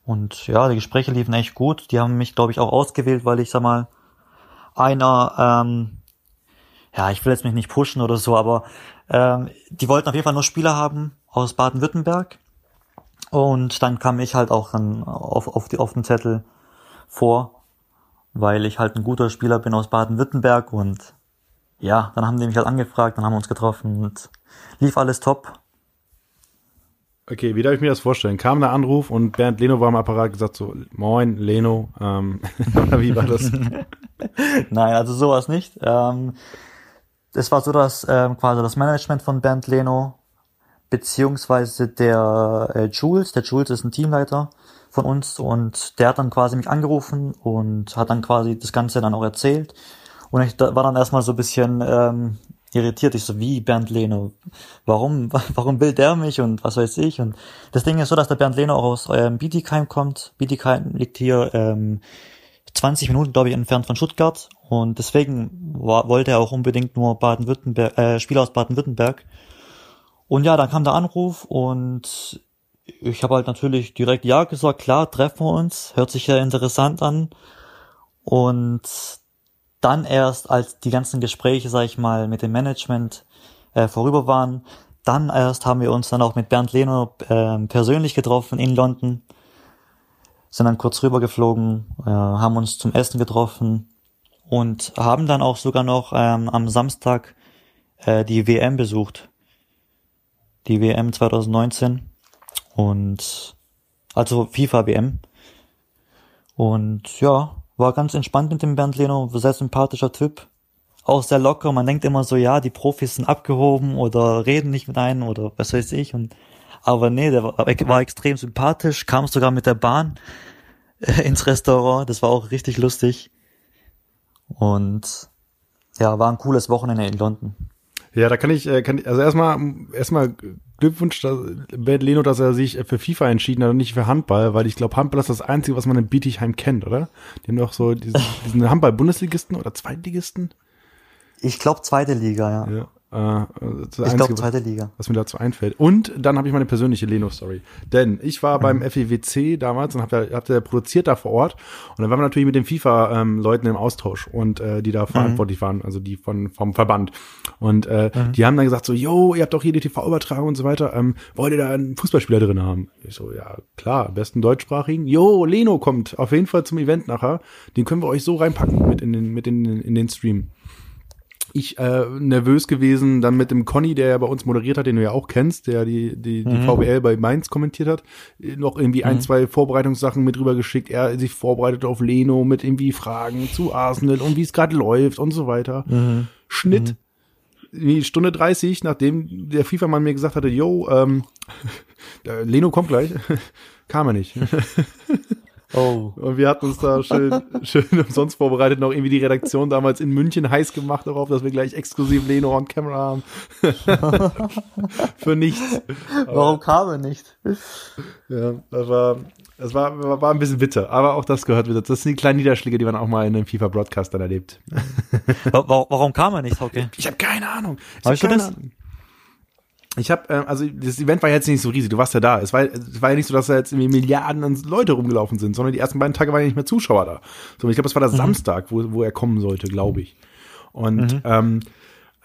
und ja, die Gespräche liefen echt gut. Die haben mich, glaube ich, auch ausgewählt, weil ich sag mal einer, ähm, ja, ich will jetzt mich nicht pushen oder so, aber ähm, die wollten auf jeden Fall nur Spieler haben aus Baden-Württemberg. Und dann kam ich halt auch dann auf, auf, die, auf Zettel vor, weil ich halt ein guter Spieler bin aus Baden-Württemberg und ja, dann haben die mich halt angefragt, dann haben wir uns getroffen und lief alles top. Okay, wie darf ich mir das vorstellen? Kam der Anruf und Bernd Leno war am Apparat gesagt so, moin, Leno, ähm, *laughs* wie war das? *laughs* Nein, also sowas nicht. Ähm, es war so, dass ähm, quasi das Management von Bernd Leno beziehungsweise der äh, Jules, der Jules ist ein Teamleiter von uns und der hat dann quasi mich angerufen und hat dann quasi das Ganze dann auch erzählt. Und ich war dann erstmal so ein bisschen ähm, irritiert. Ich so, wie Bernd Leno? Warum, *laughs* warum will der mich und was weiß ich? Und das Ding ist so, dass der Bernd Leno auch aus ähm, Bietigheim kommt. Bietigheim liegt hier ähm, 20 Minuten, glaube ich, entfernt von Stuttgart. Und deswegen war, wollte er auch unbedingt nur Baden-Württemberg, äh, Spieler aus Baden-Württemberg. Und ja, dann kam der Anruf und ich habe halt natürlich direkt ja gesagt, klar, treffen wir uns, hört sich ja interessant an. Und dann erst, als die ganzen Gespräche, sag ich mal, mit dem Management äh, vorüber waren, dann erst haben wir uns dann auch mit Bernd Lehner äh, persönlich getroffen in London, sind dann kurz rübergeflogen, äh, haben uns zum Essen getroffen und haben dann auch sogar noch ähm, am Samstag äh, die WM besucht. Die WM 2019 und also FIFA WM. Und ja, war ganz entspannt mit dem Bernd Leno, sehr sympathischer Typ. Auch sehr locker. Man denkt immer so, ja, die Profis sind abgehoben oder reden nicht mit einem oder was weiß ich. Und aber nee, der war, war extrem sympathisch, kam sogar mit der Bahn äh, ins Restaurant. Das war auch richtig lustig. Und ja, war ein cooles Wochenende in London. Ja, da kann ich, äh, kann ich also erstmal, erstmal Glückwunsch, dass, Bert Leno, dass er sich für FIFA entschieden hat und nicht für Handball, weil ich glaube, Handball ist das Einzige, was man in Bietigheim kennt, oder? Die haben doch so diesen, diesen Handball-Bundesligisten oder Zweitligisten. Ich glaube zweite Liga, ja. ja. Äh, ich glaube, zweite Liga. Was mir dazu einfällt. Und dann habe ich meine persönliche Leno-Story. Denn ich war mhm. beim FEWC damals und habe hab der produziert da vor Ort. Und dann waren wir natürlich mit den FIFA-Leuten im Austausch und äh, die da mhm. verantwortlich waren, also die von vom Verband. Und äh, mhm. die haben dann gesagt so, yo, ihr habt doch hier die TV-Übertragung und so weiter. Ähm, wollt ihr da einen Fußballspieler drin haben? Ich so, ja, klar, besten deutschsprachigen. Yo, Leno kommt auf jeden Fall zum Event nachher. Den können wir euch so reinpacken mit in den, mit in, in den Stream ich äh, nervös gewesen, dann mit dem Conny, der ja bei uns moderiert hat, den du ja auch kennst, der die, die, die mhm. VBL bei Mainz kommentiert hat, noch irgendwie mhm. ein, zwei Vorbereitungssachen mit rüber geschickt. Er sich vorbereitet auf Leno mit irgendwie Fragen zu Arsenal und wie es gerade läuft und so weiter. Mhm. Schnitt. Mhm. Stunde 30, nachdem der FIFA-Mann mir gesagt hatte, yo, ähm, *laughs* Leno kommt gleich, *laughs* kam er nicht. *laughs* Oh. Und wir hatten uns da schön, *laughs* schön umsonst vorbereitet, noch irgendwie die Redaktion damals in München heiß gemacht darauf, dass wir gleich exklusiv Leno on Camera haben. *laughs* Für nichts. Warum kam er nicht? Ja, das war, das war, war, ein bisschen bitter. Aber auch das gehört wieder. Das sind die kleinen Niederschläge, die man auch mal in einem FIFA-Broadcast dann erlebt. Warum kam er nicht, okay? Ich habe keine Ahnung. Ich hab keine Ahnung. Ich habe, äh, also das Event war jetzt nicht so riesig, du warst ja da. Es war, es war ja nicht so, dass da jetzt irgendwie Milliarden an Leute rumgelaufen sind, sondern die ersten beiden Tage waren ja nicht mehr Zuschauer da. So, ich glaube, es war der mhm. Samstag, wo, wo er kommen sollte, glaube ich. Und mhm. ähm,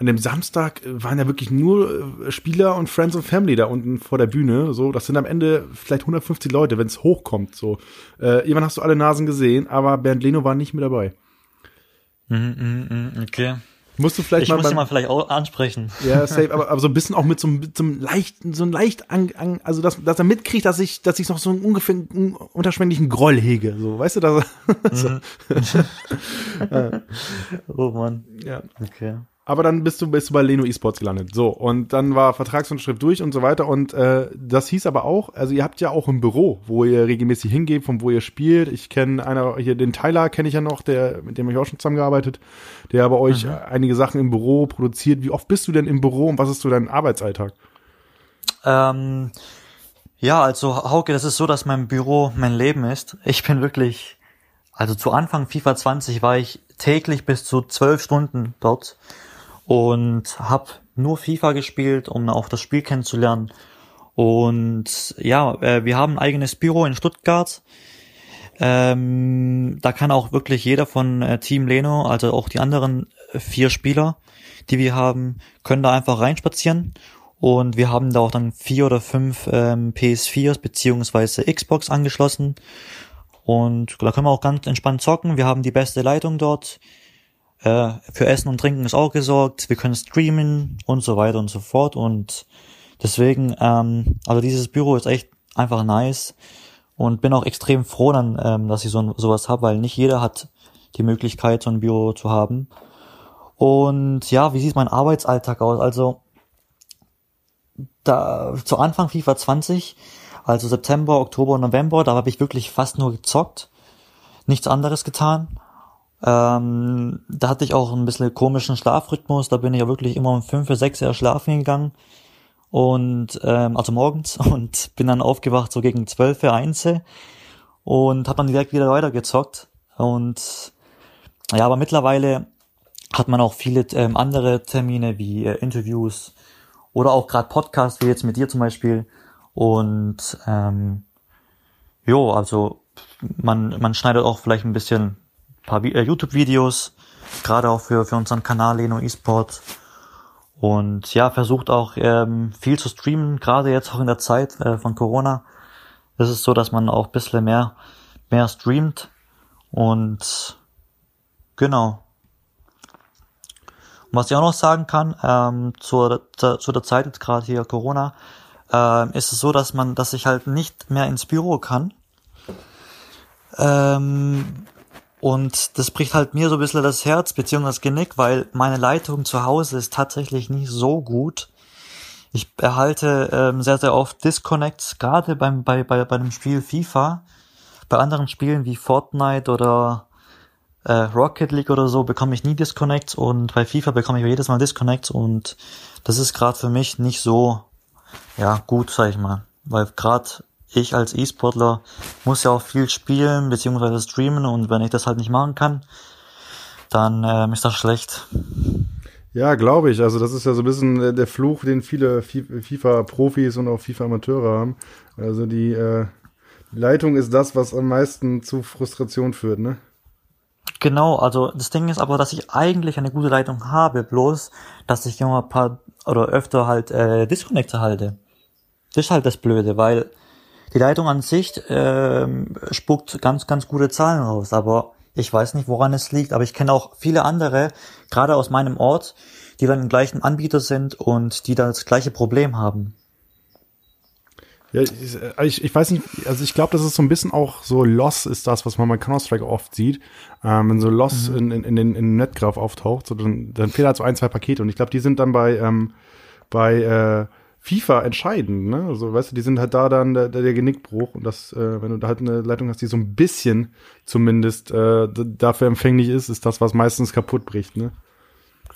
an dem Samstag waren ja wirklich nur äh, Spieler und Friends and Family da unten vor der Bühne. So, das sind am Ende vielleicht 150 Leute, wenn es hochkommt. So, äh, irgendwann hast du alle Nasen gesehen, aber Bernd Leno war nicht mit dabei. Mhm, mh, mh, okay. Musst du vielleicht ich mal. Ich muss ihn mal vielleicht auch ansprechen. Ja, *laughs* safe, aber, aber so ein bisschen auch mit so, mit so einem leichten, so ein leicht, an, an, also dass, dass er mitkriegt, dass ich, dass ich noch so einen ungefähr einen unterschwänglichen Groll hege, so, weißt du, dass er, so. Mhm. *laughs* *laughs* ja. Oh Mann. Ja. Okay. Aber dann bist du, bist du bei Leno Esports gelandet. So, und dann war Vertragsunterschrift durch und so weiter. Und äh, das hieß aber auch, also ihr habt ja auch ein Büro, wo ihr regelmäßig hingeht, von wo ihr spielt. Ich kenne einer, hier den Tyler kenne ich ja noch, der, mit dem habe ich auch schon zusammengearbeitet, der bei euch mhm. einige Sachen im Büro produziert. Wie oft bist du denn im Büro und was ist so dein Arbeitsalltag? Ähm, ja, also Hauke, das ist so, dass mein Büro mein Leben ist. Ich bin wirklich, also zu Anfang FIFA 20 war ich täglich bis zu zwölf Stunden dort und habe nur FIFA gespielt, um auch das Spiel kennenzulernen. Und ja, äh, wir haben ein eigenes Büro in Stuttgart. Ähm, da kann auch wirklich jeder von äh, Team Leno, also auch die anderen vier Spieler, die wir haben, können da einfach reinspazieren. Und wir haben da auch dann vier oder fünf ähm, PS4s beziehungsweise Xbox angeschlossen. Und da können wir auch ganz entspannt zocken. Wir haben die beste Leitung dort. Äh, für Essen und Trinken ist auch gesorgt. Wir können streamen und so weiter und so fort. Und deswegen, ähm, also dieses Büro ist echt einfach nice. Und bin auch extrem froh dann, ähm, dass ich so sowas habe, weil nicht jeder hat die Möglichkeit, so ein Büro zu haben. Und ja, wie sieht mein Arbeitsalltag aus? Also da zu Anfang FIFA 20, also September, Oktober, November, da habe ich wirklich fast nur gezockt, nichts anderes getan. Ähm, da hatte ich auch ein bisschen komischen Schlafrhythmus. Da bin ich ja wirklich immer um fünf, sechs Uhr schlafen gegangen. Und ähm, also morgens *laughs* und bin dann aufgewacht so gegen zwölf, eins und habe dann direkt wieder weitergezockt. Und ja, aber mittlerweile hat man auch viele ähm, andere Termine wie äh, Interviews oder auch gerade Podcasts, wie jetzt mit dir zum Beispiel. Und ähm, jo, also man, man schneidet auch vielleicht ein bisschen paar äh, YouTube-Videos, gerade auch für, für unseren Kanal Leno eSport. Und ja, versucht auch ähm, viel zu streamen, gerade jetzt auch in der Zeit äh, von Corona. Es ist so, dass man auch ein bisschen mehr, mehr streamt. Und genau. Und was ich auch noch sagen kann, ähm, zur, zu, der Zeit jetzt gerade hier Corona, äh, ist es so, dass man, dass ich halt nicht mehr ins Büro kann Ähm, und das bricht halt mir so ein bisschen das Herz beziehungsweise das Genick, weil meine Leitung zu Hause ist tatsächlich nicht so gut. Ich erhalte ähm, sehr, sehr oft Disconnects, gerade beim, bei, bei, bei dem Spiel FIFA. Bei anderen Spielen wie Fortnite oder äh, Rocket League oder so bekomme ich nie Disconnects und bei FIFA bekomme ich jedes Mal Disconnects und das ist gerade für mich nicht so ja gut, sag ich mal. Weil gerade ich als E-Sportler muss ja auch viel spielen beziehungsweise streamen und wenn ich das halt nicht machen kann, dann ähm, ist das schlecht. Ja, glaube ich. Also das ist ja so ein bisschen der Fluch, den viele FIFA-Profis und auch FIFA-Amateure haben. Also die äh, Leitung ist das, was am meisten zu Frustration führt, ne? Genau, also das Ding ist aber, dass ich eigentlich eine gute Leitung habe, bloß, dass ich immer ein paar oder öfter halt äh, Disconnecte halte. Das ist halt das Blöde, weil die Leitung an sich ähm, spuckt ganz, ganz gute Zahlen raus, aber ich weiß nicht, woran es liegt, aber ich kenne auch viele andere, gerade aus meinem Ort, die dann im gleichen Anbieter sind und die da das gleiche Problem haben. Ja, ich, ich weiß nicht, also ich glaube, das ist so ein bisschen auch so Loss ist das, was man bei Counter-Strike oft sieht. Ähm, wenn so Loss mhm. in, in, in den in Netgraph auftaucht, so dann, dann fehlen halt so ein, zwei Pakete und ich glaube, die sind dann bei, ähm, bei äh, FIFA entscheidend, ne? Also, weißt du, die sind halt da dann der, der Genickbruch und das, äh, wenn du halt eine Leitung hast, die so ein bisschen zumindest äh, dafür empfänglich ist, ist das, was meistens kaputt bricht, ne?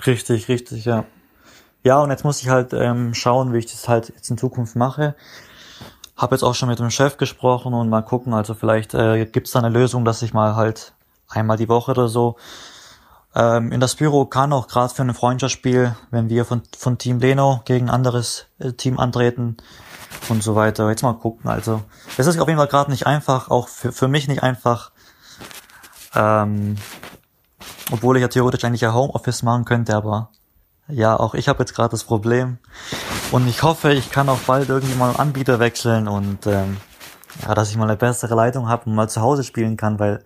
Richtig, richtig, ja. Ja, und jetzt muss ich halt ähm, schauen, wie ich das halt jetzt in Zukunft mache. Hab jetzt auch schon mit dem Chef gesprochen und mal gucken, also vielleicht äh, gibt es da eine Lösung, dass ich mal halt einmal die Woche oder so ähm, in das Büro kann auch gerade für ein Freundschaftsspiel, wenn wir von, von Team Leno gegen anderes äh, Team antreten und so weiter. Jetzt mal gucken. Also es ist auf jeden Fall gerade nicht einfach, auch für, für mich nicht einfach. Ähm, obwohl ich ja theoretisch eigentlich ja Homeoffice machen könnte, aber ja, auch ich habe jetzt gerade das Problem. Und ich hoffe, ich kann auch bald irgendwie mal einen Anbieter wechseln und ähm, ja, dass ich mal eine bessere Leitung habe und mal zu Hause spielen kann, weil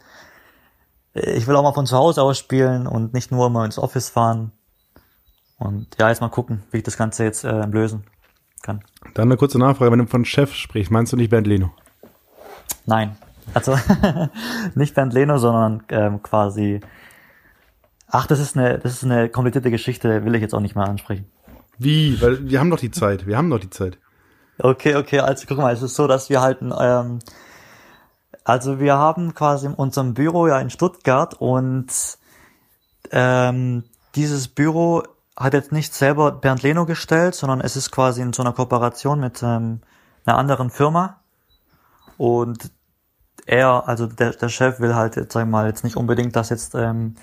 ich will auch mal von zu Hause aus spielen und nicht nur mal ins Office fahren. Und ja, jetzt mal gucken, wie ich das Ganze jetzt äh, lösen kann. Dann eine kurze Nachfrage, wenn du von Chef sprichst, meinst du nicht Bernd Leno? Nein, also *laughs* nicht Bernd Leno, sondern ähm, quasi. Ach, das ist eine, das ist eine komplizierte Geschichte, will ich jetzt auch nicht mal ansprechen. Wie? Weil wir haben doch die Zeit. Wir haben doch die Zeit. Okay, okay, also guck mal, es ist so, dass wir halt ein ähm, also wir haben quasi in unserem Büro ja in Stuttgart und ähm, dieses Büro hat jetzt nicht selber Bernd Leno gestellt, sondern es ist quasi in so einer Kooperation mit ähm, einer anderen Firma. Und er, also der, der Chef will halt jetzt, sag ich mal, jetzt nicht unbedingt, dass jetzt ähm,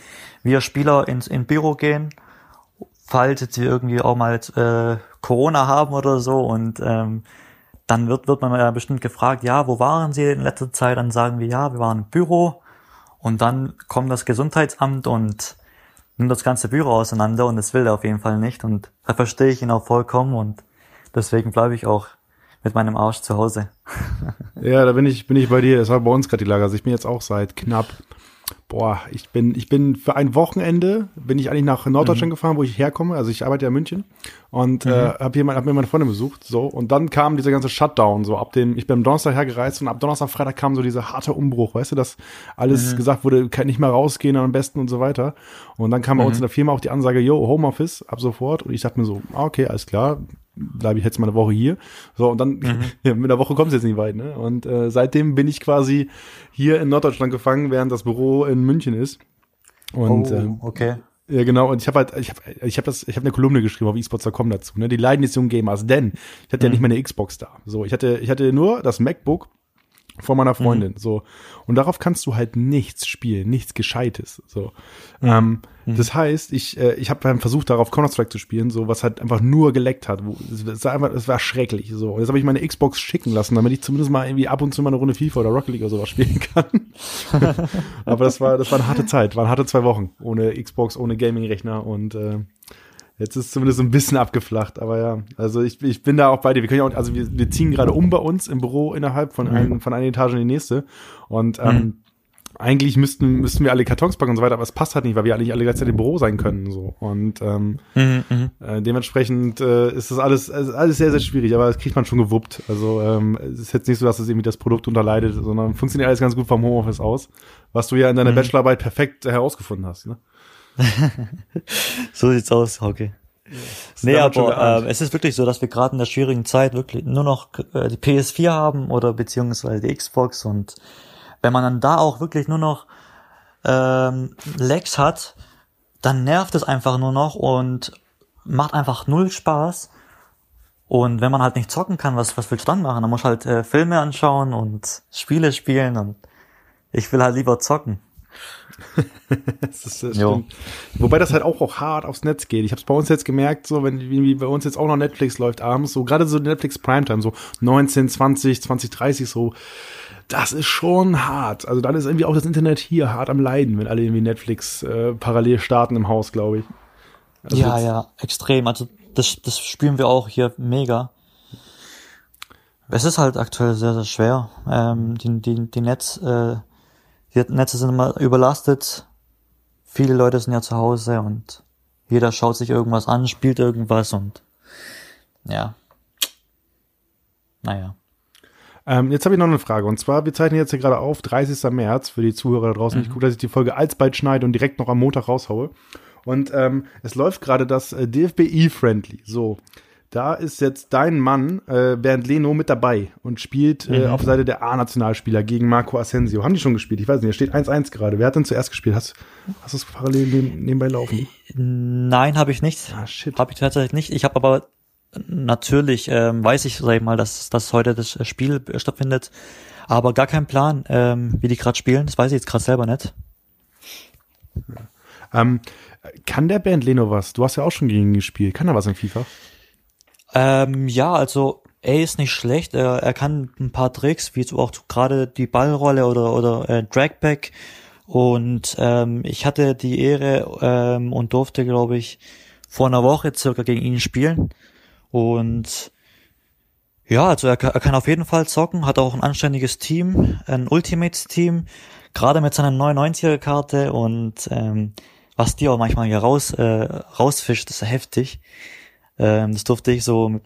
wir Spieler ins in Büro gehen, falls jetzt wir irgendwie auch mal jetzt, äh, Corona haben oder so und ähm, dann wird, wird man ja bestimmt gefragt, ja, wo waren Sie in letzter Zeit? Dann sagen wir, ja, wir waren im Büro. Und dann kommt das Gesundheitsamt und nimmt das ganze Büro auseinander und das will er auf jeden Fall nicht. Und da verstehe ich ihn auch vollkommen und deswegen bleibe ich auch mit meinem Arsch zu Hause. *laughs* ja, da bin ich, bin ich bei dir. Es war bei uns gerade die Lage. Also ich bin jetzt auch seit knapp Boah, ich bin, ich bin für ein Wochenende bin ich eigentlich nach Norddeutschland mhm. gefahren, wo ich herkomme. Also ich arbeite ja in München und mhm. äh, habe hab mir meine Freundin besucht. So und dann kam dieser ganze Shutdown. So ab dem, ich bin am Donnerstag hergereist und ab Donnerstag, Freitag kam so dieser harte Umbruch, weißt du, dass alles mhm. gesagt wurde, kann nicht mehr rausgehen am besten und so weiter. Und dann kam bei uns mhm. in der Firma auch die Ansage, yo, Homeoffice ab sofort. Und ich dachte mir so, ah, okay, alles klar, bleibe ich jetzt mal eine Woche hier. So, und dann mhm. *laughs* ja, mit einer Woche kommt es jetzt nicht weit. Ne? Und äh, seitdem bin ich quasi hier in Norddeutschland gefangen, während das Büro in München ist. Und, oh, ähm, okay. Ja, genau. Und ich habe halt, ich habe, ich habe das, ich habe eine Kolumne geschrieben auf esports.com dazu. Ne, die Leiden des jungen Gamers, denn ich hatte mhm. ja nicht meine Xbox da. So, ich hatte, ich hatte nur das MacBook von meiner Freundin. Mhm. So und darauf kannst du halt nichts spielen, nichts Gescheites. So, mhm. ähm, mhm. das heißt, ich äh, ich habe beim Versuch darauf Counter Strike zu spielen, so was halt einfach nur geleckt hat. Wo, es war einfach, es war schrecklich. So, und jetzt habe ich meine Xbox schicken lassen, damit ich zumindest mal irgendwie ab und zu mal eine Runde FIFA oder Rocket League oder sowas spielen kann. *laughs* Aber das war das war eine harte Zeit, waren harte zwei Wochen ohne Xbox, ohne Gaming Rechner und äh, Jetzt ist zumindest ein bisschen abgeflacht, aber ja, also ich, ich bin da auch bei dir. Wir können ja auch, also wir, wir ziehen gerade um bei uns im Büro innerhalb von, mhm. ein, von einer Etage in die nächste. Und ähm, mhm. eigentlich müssten, müssten wir alle Kartons packen und so weiter, aber es passt halt nicht, weil wir eigentlich alle gleichzeitig im Büro sein können. So. Und ähm, mhm, mhm. äh, dementsprechend äh, ist das alles, ist alles sehr, sehr schwierig, aber das kriegt man schon gewuppt. Also ähm, es ist jetzt nicht so, dass es irgendwie das Produkt unterleidet, sondern funktioniert alles ganz gut vom Homeoffice aus, was du ja in deiner mhm. Bachelorarbeit perfekt herausgefunden hast. Ne? *laughs* so sieht's aus, okay. Ja, nee, aber äh, es ist wirklich so, dass wir gerade in der schwierigen Zeit wirklich nur noch äh, die PS4 haben oder beziehungsweise die Xbox und wenn man dann da auch wirklich nur noch ähm, Lags hat, dann nervt es einfach nur noch und macht einfach null Spaß. Und wenn man halt nicht zocken kann, was, was willst du dann machen? Dann muss halt äh, Filme anschauen und Spiele spielen und ich will halt lieber zocken. *laughs* das ist, das. Wobei das halt auch, auch hart aufs Netz geht. Ich habe es bei uns jetzt gemerkt, so wenn wie bei uns jetzt auch noch Netflix läuft abends, so gerade so Netflix Primetime, so 19, 20, 20, 30 so das ist schon hart. Also dann ist irgendwie auch das Internet hier hart am Leiden, wenn alle irgendwie Netflix äh, parallel starten im Haus, glaube ich. Also ja, ja, extrem. Also das, das spüren wir auch hier mega. Es ist halt aktuell sehr, sehr schwer. Ähm, die, die, die, Netz, äh, die Netze sind immer überlastet. Viele Leute sind ja zu Hause und jeder schaut sich irgendwas an, spielt irgendwas und ja. Naja. Ähm, jetzt habe ich noch eine Frage. Und zwar, wir zeichnen jetzt hier gerade auf, 30. März, für die Zuhörer da draußen. Mhm. Ich gucke, dass ich die Folge alsbald schneide und direkt noch am Montag raushaue. Und ähm, es läuft gerade das äh, DFB-E-Friendly. So. Da ist jetzt dein Mann, äh, Bernd Leno, mit dabei und spielt äh, mhm. auf Seite der A-Nationalspieler gegen Marco Asensio. Haben die schon gespielt? Ich weiß nicht, er steht 1-1 gerade. Wer hat denn zuerst gespielt? Hast, hast du es parallel nebenbei laufen? Nein, habe ich nicht. Ah, shit. Habe ich tatsächlich nicht. Ich habe aber natürlich ähm, weiß ich, sag ich mal, dass, dass heute das Spiel stattfindet, aber gar kein Plan, ähm, wie die gerade spielen. Das weiß ich jetzt gerade selber nicht. Ähm, kann der Band Leno was? Du hast ja auch schon gegen ihn gespielt. Kann er was in FIFA? Ähm, ja, also er ist nicht schlecht. Er, er kann ein paar Tricks, wie auch gerade die Ballrolle oder oder äh, Dragback. Und ähm, ich hatte die Ehre ähm, und durfte, glaube ich, vor einer Woche circa gegen ihn spielen. Und ja, also er, er kann auf jeden Fall zocken, hat auch ein anständiges Team, ein Ultimates-Team, gerade mit seiner 99er-Karte und ähm, was die auch manchmal hier raus, äh, rausfischt, ist heftig. Ähm, das durfte ich so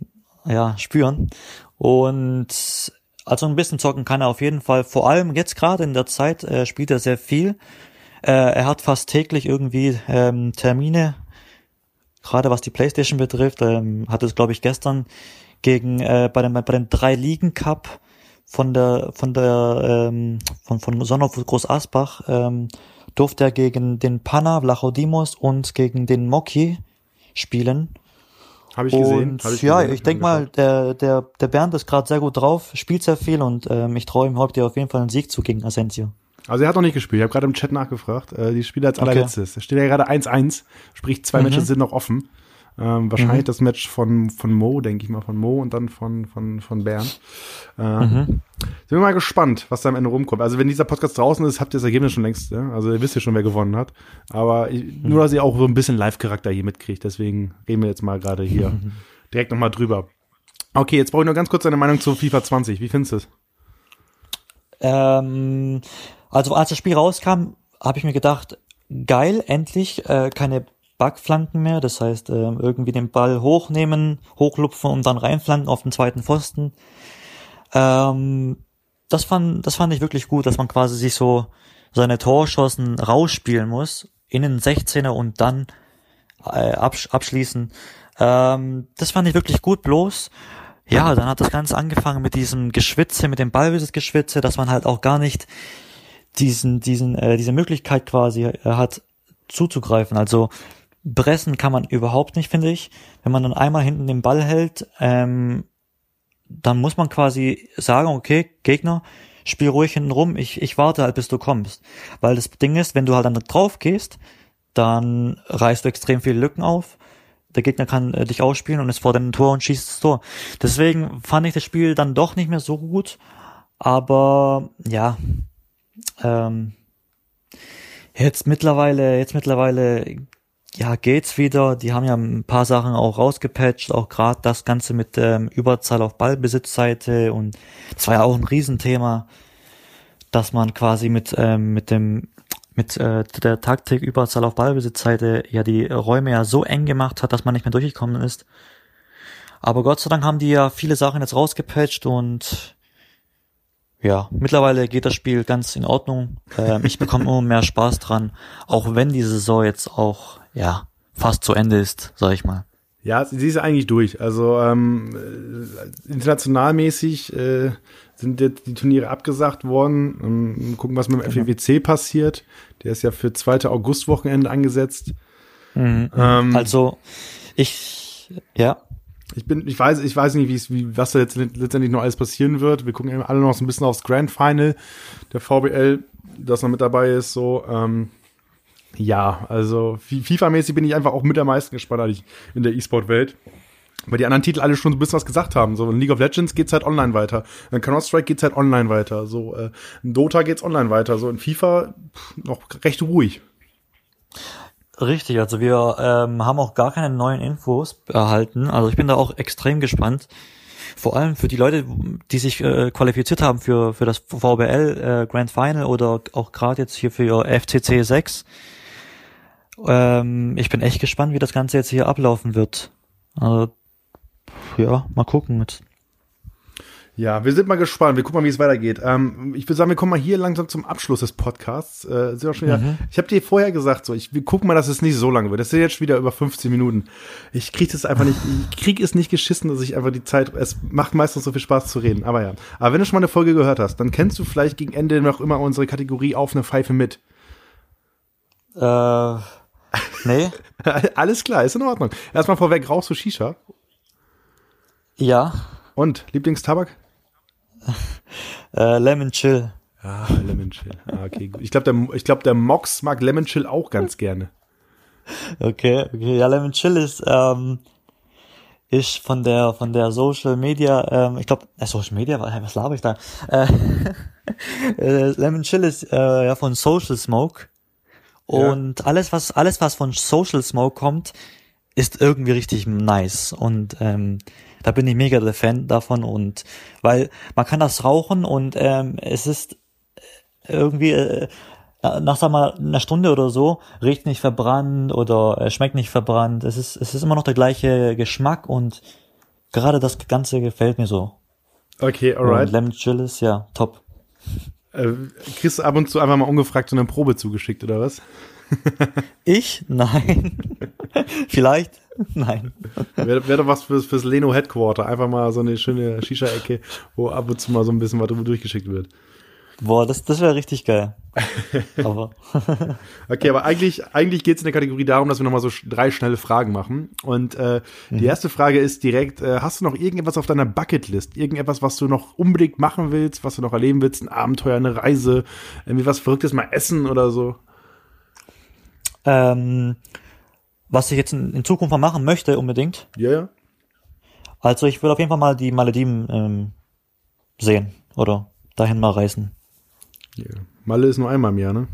ja, spüren. Und also ein bisschen zocken kann er auf jeden Fall. Vor allem jetzt gerade in der Zeit äh, spielt er sehr viel. Äh, er hat fast täglich irgendwie ähm, Termine gerade was die PlayStation betrifft, ähm, hat es glaube ich gestern gegen äh, bei dem bei dem drei Ligen Cup von der von der ähm, von von Sonnenhof Groß Asbach ähm, durfte er gegen den Panna Vlachodimos und gegen den Moki spielen. Habe ich gesehen. Und, ich ja, gesehen, ich denke mal, der der der Bernd ist gerade sehr gut drauf, spielt sehr viel und ähm, ich traue ihm heute auf jeden Fall einen Sieg zu gegen Asensio. Also er hat noch nicht gespielt. Ich habe gerade im Chat nachgefragt. Äh, die spielen als allerletztes. Okay. Es steht ja gerade 1-1, sprich zwei mhm. Matches sind noch offen. Ähm, wahrscheinlich mhm. das Match von, von Mo, denke ich mal, von Mo und dann von, von, von Bern. Äh, mhm. Sind wir mal gespannt, was da am Ende rumkommt. Also wenn dieser Podcast draußen ist, habt ihr das Ergebnis schon längst. Ja? Also ihr wisst ja schon, wer gewonnen hat. Aber ich, mhm. nur, dass ihr auch so ein bisschen Live-Charakter hier mitkriegt. Deswegen reden wir jetzt mal gerade hier mhm. direkt nochmal drüber. Okay, jetzt brauche ich nur ganz kurz deine Meinung zu FIFA 20. Wie findest du es? Ähm, also als das Spiel rauskam, habe ich mir gedacht, geil, endlich äh, keine Backflanken mehr. Das heißt, äh, irgendwie den Ball hochnehmen, hochlupfen und dann reinflanken auf den zweiten Pfosten. Ähm, das fand, das fand ich wirklich gut, dass man quasi sich so seine Torschossen rausspielen muss, in den 16er und dann äh, absch abschließen. Ähm, das fand ich wirklich gut, bloß ja, dann hat das Ganze angefangen mit diesem Geschwitze, mit dem Ballbesitzgeschwitze, dass man halt auch gar nicht diesen, diesen, äh, diese Möglichkeit quasi äh, hat zuzugreifen. Also pressen kann man überhaupt nicht, finde ich. Wenn man dann einmal hinten den Ball hält, ähm, dann muss man quasi sagen, okay, Gegner, spiel ruhig hinten rum, ich, ich warte halt, bis du kommst. Weil das Ding ist, wenn du halt dann drauf gehst, dann reißt du extrem viele Lücken auf. Der Gegner kann äh, dich ausspielen und ist vor dem Tor und schießt das Tor. Deswegen fand ich das Spiel dann doch nicht mehr so gut. Aber ja, ähm, jetzt mittlerweile, jetzt mittlerweile, ja, geht's wieder. Die haben ja ein paar Sachen auch rausgepatcht, auch gerade das Ganze mit ähm, Überzahl auf Ballbesitzseite und das war ja auch ein Riesenthema. dass man quasi mit, ähm, mit dem mit äh, der Taktik Überzahl auf Ballbesitzseite ja die Räume ja so eng gemacht hat, dass man nicht mehr durchgekommen ist. Aber Gott sei Dank haben die ja viele Sachen jetzt rausgepatcht und ja, mittlerweile geht das Spiel ganz in Ordnung. Ähm, ich bekomme immer mehr Spaß dran, auch wenn die Saison jetzt auch ja fast zu Ende ist, sag ich mal. Ja, sie ist eigentlich durch. Also ähm, äh, internationalmäßig äh, sind jetzt die Turniere abgesagt worden. Ähm, gucken, was mit dem genau. FEWC passiert. Der ist ja für 2. August-Wochenende angesetzt. Mhm. Ähm, also ich, ja. Ich bin, ich weiß, ich weiß nicht, wie es, wie, was da jetzt letztendlich noch alles passieren wird. Wir gucken alle noch so ein bisschen aufs Grand Final der VBL, das noch mit dabei ist, so. Ähm, ja, also FIFA-mäßig bin ich einfach auch mit am meisten gespannt eigentlich in der E-Sport-Welt. Weil die anderen Titel alle schon so ein bisschen was gesagt haben. So in League of Legends geht's halt online weiter. In Counter-Strike geht's halt online weiter. So äh, in Dota geht's online weiter. So in FIFA pff, noch recht ruhig. Richtig, also wir ähm, haben auch gar keine neuen Infos erhalten. Also ich bin da auch extrem gespannt. Vor allem für die Leute, die sich äh, qualifiziert haben für, für das VBL äh, Grand Final oder auch gerade jetzt hier für FCC 6 ähm, ich bin echt gespannt, wie das Ganze jetzt hier ablaufen wird. Also, ja, mal gucken mit. Ja, wir sind mal gespannt. Wir gucken mal, wie es weitergeht. Ähm, ich würde sagen, wir kommen mal hier langsam zum Abschluss des Podcasts. Äh, sind auch schon wieder, mhm. Ich habe dir vorher gesagt, so, ich wir gucken mal, dass es nicht so lange wird. Das sind jetzt wieder über 15 Minuten. Ich kriege das einfach nicht, ich krieg es nicht geschissen, dass ich einfach die Zeit, es macht meistens so viel Spaß zu reden. Aber ja. Aber wenn du schon mal eine Folge gehört hast, dann kennst du vielleicht gegen Ende noch immer unsere Kategorie auf eine Pfeife mit. Äh Nee. *laughs* Alles klar, ist in Ordnung. Erstmal vorweg, rauchst du Shisha? Ja. Und, Lieblingstabak? *laughs* äh, Lemon Chill. Ah, Lemon Chill. Ah, okay, gut. Ich glaube, der, ich glaub, der Mox mag Lemon Chill auch ganz gerne. Okay, okay. Ja, Lemon Chill ist, ähm, ist von der, von der Social Media, ähm, ich glaube, äh, Social Media, was laber ich da? Äh, *laughs* äh, Lemon Chill ist, äh, ja, von Social Smoke. Und ja. alles, was, alles, was von Social Smoke kommt, ist irgendwie richtig nice. Und ähm, da bin ich mega der Fan davon. Und weil man kann das rauchen und ähm, es ist irgendwie äh, nach sag mal einer Stunde oder so riecht nicht verbrannt oder äh, schmeckt nicht verbrannt. Es ist es ist immer noch der gleiche Geschmack und gerade das Ganze gefällt mir so. Okay, alright. Und Lemon Chill ist ja top. Äh, kriegst du ab und zu einfach mal ungefragt so eine Probe zugeschickt, oder was? ich? Nein. *laughs* Vielleicht? Nein. Wäre wär doch was fürs, fürs Leno Headquarter. Einfach mal so eine schöne Shisha-Ecke, wo ab und zu mal so ein bisschen was durchgeschickt wird. Boah, das, das wäre richtig geil. *laughs* aber. *laughs* okay, aber eigentlich, eigentlich geht es in der Kategorie darum, dass wir nochmal so drei schnelle Fragen machen. Und äh, mhm. die erste Frage ist direkt: äh, Hast du noch irgendetwas auf deiner Bucketlist? Irgendetwas, was du noch unbedingt machen willst, was du noch erleben willst? Ein Abenteuer, eine Reise, irgendwie was Verrücktes mal essen oder so? Ähm, was ich jetzt in, in Zukunft mal machen möchte, unbedingt. Ja, ja. Also ich will auf jeden Fall mal die Malediven ähm, sehen oder dahin mal reisen. Yeah. Malle ist nur einmal im Jahr, ne?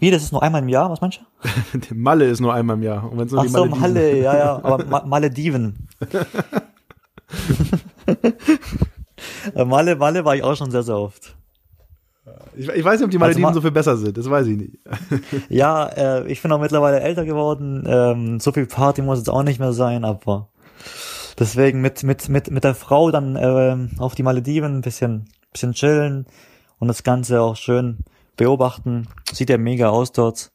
Wie, das ist nur einmal im Jahr? Was meinst du? *laughs* Malle ist nur einmal im Jahr. Und wenn's nur Ach so, Malle, ja, ja, *laughs* aber Ma Malediven. *laughs* Malle, Malle war ich auch schon sehr, sehr oft. Ich, ich weiß nicht, ob die Malediven also so viel besser sind, das weiß ich nicht. ja, äh, ich bin auch mittlerweile älter geworden. Ähm, so viel Party muss jetzt auch nicht mehr sein, aber deswegen mit, mit, mit, mit der Frau dann äh, auf die Malediven ein bisschen bisschen chillen und das Ganze auch schön beobachten. Sieht ja mega aus dort.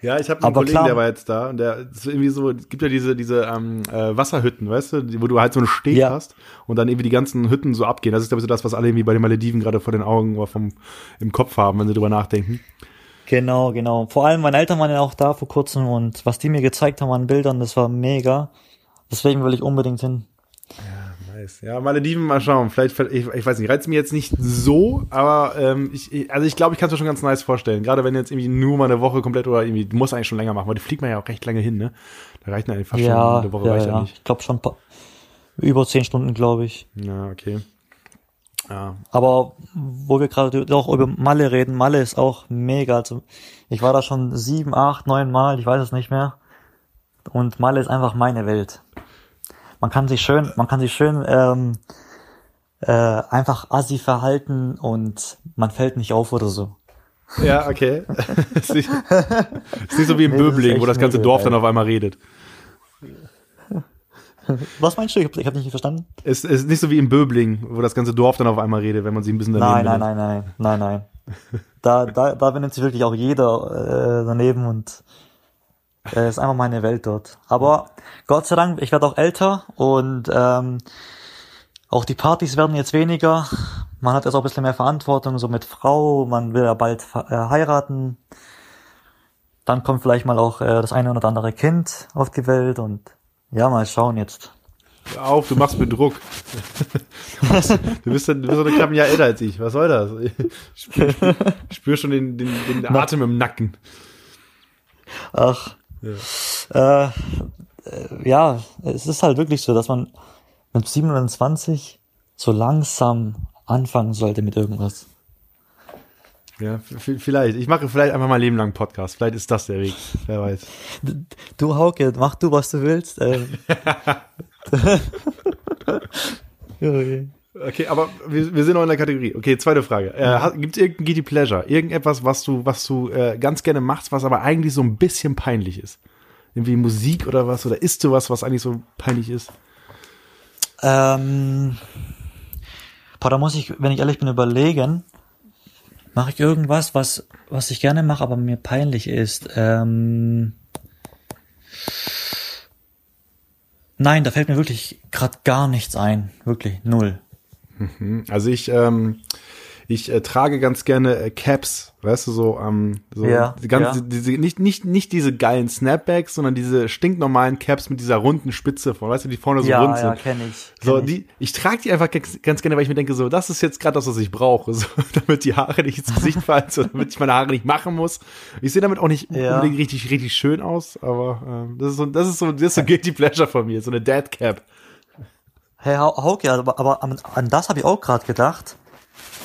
Ja, ich habe einen Kollegen, klar, der war jetzt da und der ist irgendwie so, es gibt ja diese diese ähm, äh, Wasserhütten, weißt du, wo du halt so einen Steg ja. hast und dann irgendwie die ganzen Hütten so abgehen. Das ist glaube ich so das, was alle irgendwie bei den Malediven gerade vor den Augen oder vom im Kopf haben, wenn sie drüber nachdenken. Genau, genau. Vor allem meine Eltern waren ja auch da vor kurzem und was die mir gezeigt haben an Bildern, das war mega. Deswegen will ich unbedingt hin. Ja nice. Ja, Malediven, mal schauen. Vielleicht, ich, ich weiß nicht, reizt mir jetzt nicht so, aber ähm, ich, also ich glaube, ich kann es mir schon ganz nice vorstellen. Gerade wenn jetzt irgendwie nur mal eine Woche komplett oder irgendwie, du musst eigentlich schon länger machen, weil die fliegt man ja auch recht lange hin, ne? Da reicht eigentlich fast ja, schon eine Woche ja, reicht ja. nicht. Ich glaube schon über zehn Stunden, glaube ich. Ja, okay. Ja. Aber wo wir gerade auch über Malle reden, Malle ist auch mega. Also ich war da schon sieben, acht, neun Mal, ich weiß es nicht mehr. Und Malle ist einfach meine Welt man kann sich schön, man kann sich schön ähm, äh, einfach assi verhalten und man fällt nicht auf oder so. Ja, okay. ist, nicht, ist nicht so wie im nee, Böbling, wo das ganze Dorf dann auf einmal redet. Was meinst du? Ich habe hab nicht verstanden. Es ist nicht so wie im Böbling, wo das ganze Dorf dann auf einmal redet, wenn man sie ein bisschen daneben Nein, nein, nein, nein, nein, nein. Da, da, da benimmt sich wirklich auch jeder äh, daneben und äh, ist einfach meine Welt dort. Aber Gott sei Dank, ich werde auch älter und ähm, auch die Partys werden jetzt weniger. Man hat jetzt auch ein bisschen mehr Verantwortung, so mit Frau, man will ja bald äh, heiraten. Dann kommt vielleicht mal auch äh, das eine oder andere Kind auf die Welt und ja, mal schauen jetzt. Hör auf, du machst mir Druck. *laughs* du, bist, du bist ein knapp ein Jahr älter als ich. Was soll das? Ich spüre spür schon den, den, den Atem im Nacken. Ach. Ja. Äh, ja, es ist halt wirklich so, dass man mit 27 so langsam anfangen sollte mit irgendwas. Ja, vielleicht. Ich mache vielleicht einfach mal Leben lang Podcast. Vielleicht ist das der Weg. Wer weiß. Du, Hauke, mach du, was du willst. *laughs* *laughs* Ähm. okay, aber wir, wir sind noch in der Kategorie. Okay, zweite Frage. Äh, Gibt es irgendein Guilty Pleasure? Irgendetwas, was du, was du äh, ganz gerne machst, was aber eigentlich so ein bisschen peinlich ist? Irgendwie Musik oder was? Oder isst du was, was eigentlich so peinlich ist? Ähm, boah, da muss ich, wenn ich ehrlich bin, überlegen. Mache ich irgendwas, was, was ich gerne mache, aber mir peinlich ist? Ähm, nein, da fällt mir wirklich gerade gar nichts ein. Wirklich, null. Mhm. Also ich, ähm, ich äh, trage ganz gerne äh, Caps, weißt du, so, ähm, so ja, die ganze, ja. diese, nicht, nicht, nicht diese geilen Snapbacks, sondern diese stinknormalen Caps mit dieser runden Spitze von, weißt du, die vorne so ja, rund sind. Ja, kenn ich. Kenn so, die, ich trage die einfach ganz, ganz gerne, weil ich mir denke, so, das ist jetzt gerade das, was ich brauche, *laughs* so, damit die Haare nicht ins Gesicht fallen, so, damit ich meine Haare nicht machen muss. Ich sehe damit auch nicht Ja. unbedingt richtig, richtig schön aus, aber ähm, das ist so, das ist so, das ist so *laughs* Guilty Pleasure von mir, so eine Dad Cap. Hey, Hau- Hauke, aber, aber an, an das habe ich auch gerade gedacht.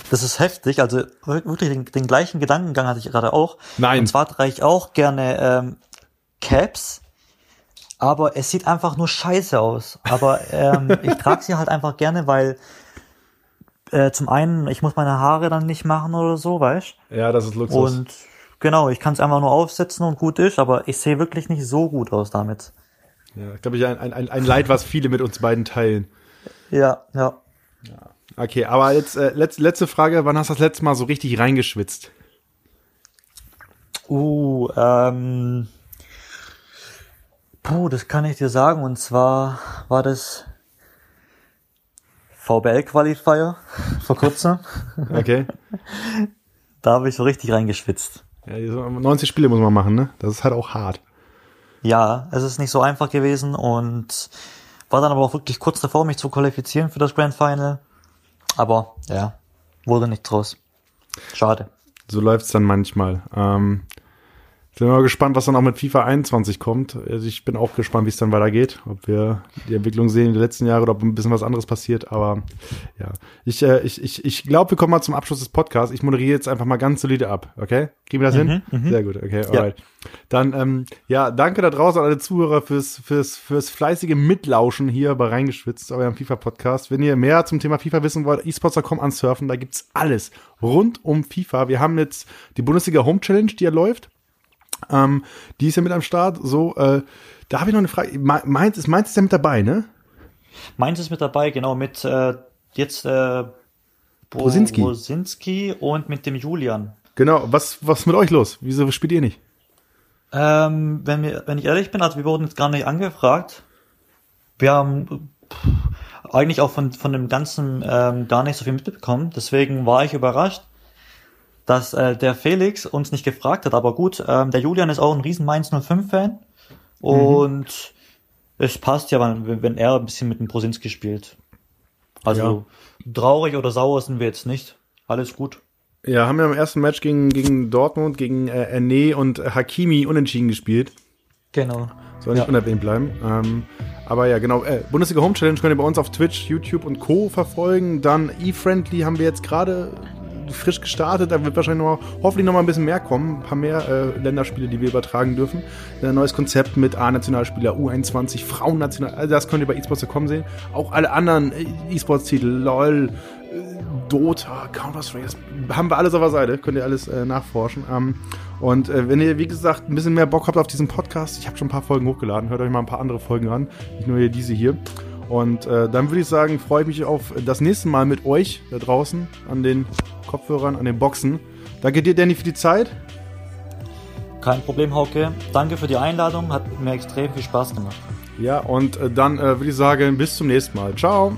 Das ist heftig, also wirklich den, den gleichen Gedankengang hatte ich gerade auch. Nein. Und zwar trage ich auch gerne ähm, Caps, aber es sieht einfach nur scheiße aus. Aber ähm, *laughs* ich trage sie halt einfach gerne, weil äh, zum einen, ich muss meine Haare dann nicht machen oder so, weißt Ja, das ist Luxus. Und genau, ich kann es einfach nur aufsetzen und gut ist, aber ich sehe wirklich nicht so gut aus damit. ja, glaube ich, ein, ein, ein Leid, was viele mit uns beiden teilen. Ja, ja. Okay, aber jetzt äh, letzte, letzte Frage, wann hast du das letzte Mal so richtig reingeschwitzt? Uh, ähm. Puh, das kann ich dir sagen. Und zwar war das VBL-Qualifier *laughs* vor kurzem. *laughs* Okay. Da habe ich so richtig reingeschwitzt. ja, so 90 Spiele muss man machen, ne? Das ist halt auch hart. Ja, es ist nicht so einfach gewesen und war dann aber auch wirklich kurz davor, mich zu qualifizieren für das Grand Final. Aber ja, wurde nicht draus. Schade. So läuft's dann manchmal. Ähm, sind wir mal gespannt, was dann auch mit FIFA 21 kommt. Also ich bin auch gespannt, wie es dann weitergeht. Ob wir die Entwicklung sehen in den letzten Jahren oder ob ein bisschen was anderes passiert. Aber ja, ich, äh, ich, ich, ich glaube, wir kommen mal zum Abschluss des Podcasts. Ich moderiere jetzt einfach mal ganz solide ab. Okay? Kriegen wir das hin? Sehr gut. Okay, alright. Dann, ähm, ja, danke da draußen an alle Zuhörer fürs, fürs, fürs fleißige Mitlauschen hier bei Reingeschwitzt, eurem FIFA-Podcast. Wenn ihr mehr zum Thema FIFA wissen wollt, esports.com ansurfen, da gibt's alles rund um FIFA. Wir haben jetzt die Bundesliga Home Challenge, die ja läuft. Ähm, die ist ja mit am Start. So, äh, da habe ich noch eine Frage. Me- Mainz ist, Mainz ist ja mit dabei, ne? Meins ist mit dabei, genau, mit äh, jetzt äh, Bo Brosinski. Brosinski und mit dem Julian. Genau. Was, was ist mit euch los? Wieso spielt ihr nicht? Ähm, wenn, wir, wenn ich ehrlich bin, also wir wurden jetzt gar nicht angefragt. Wir haben pff, eigentlich auch von, von dem Ganzen ähm, gar nicht so viel mitbekommen. Deswegen war ich überrascht, dass äh, der Felix uns nicht gefragt hat. Aber gut, ähm, der Julian ist auch ein riesen Mainz 05-Fan. Und es passt ja, wenn, wenn er ein bisschen mit dem Prosinski spielt. Also traurig oder sauer sind wir jetzt nicht. Alles gut. Ja, haben ja im ersten Match gegen, gegen Dortmund, gegen äh, Erne und Hakimi unentschieden gespielt. Genau. Soll nicht Ja. unerwähnt bleiben. Ähm, aber ja, genau. Äh, Bundesliga Home Challenge könnt ihr bei uns auf Twitch, YouTube und Co. verfolgen. Dann eFriendly haben wir jetzt gerade frisch gestartet. Da wird wahrscheinlich noch, hoffentlich noch mal ein bisschen mehr kommen. Ein paar mehr äh, Länderspiele, die wir übertragen dürfen. Ein neues Konzept mit A-Nationalspieler, U21, Frauennational. Also das könnt ihr bei eSports.com sehen. Auch alle anderen äh, eSports-Titel, LOL, Dota, Counter-Strike, haben wir alles auf der Seite, könnt ihr alles äh, nachforschen. Ähm, und äh, wenn ihr, wie gesagt, ein bisschen mehr Bock habt auf diesen Podcast, ich habe schon ein paar Folgen hochgeladen, hört euch mal ein paar andere Folgen an, nicht nur hier diese hier. Und äh, dann würde ich sagen, freue ich mich auf das nächste Mal mit euch da draußen an den Kopfhörern, an den Boxen. Danke dir, Danny, für die Zeit. Kein Problem, Hauke. Danke für die Einladung, hat mir extrem viel Spaß gemacht. Ja, und äh, dann äh, würde ich sagen, bis zum nächsten Mal. Ciao.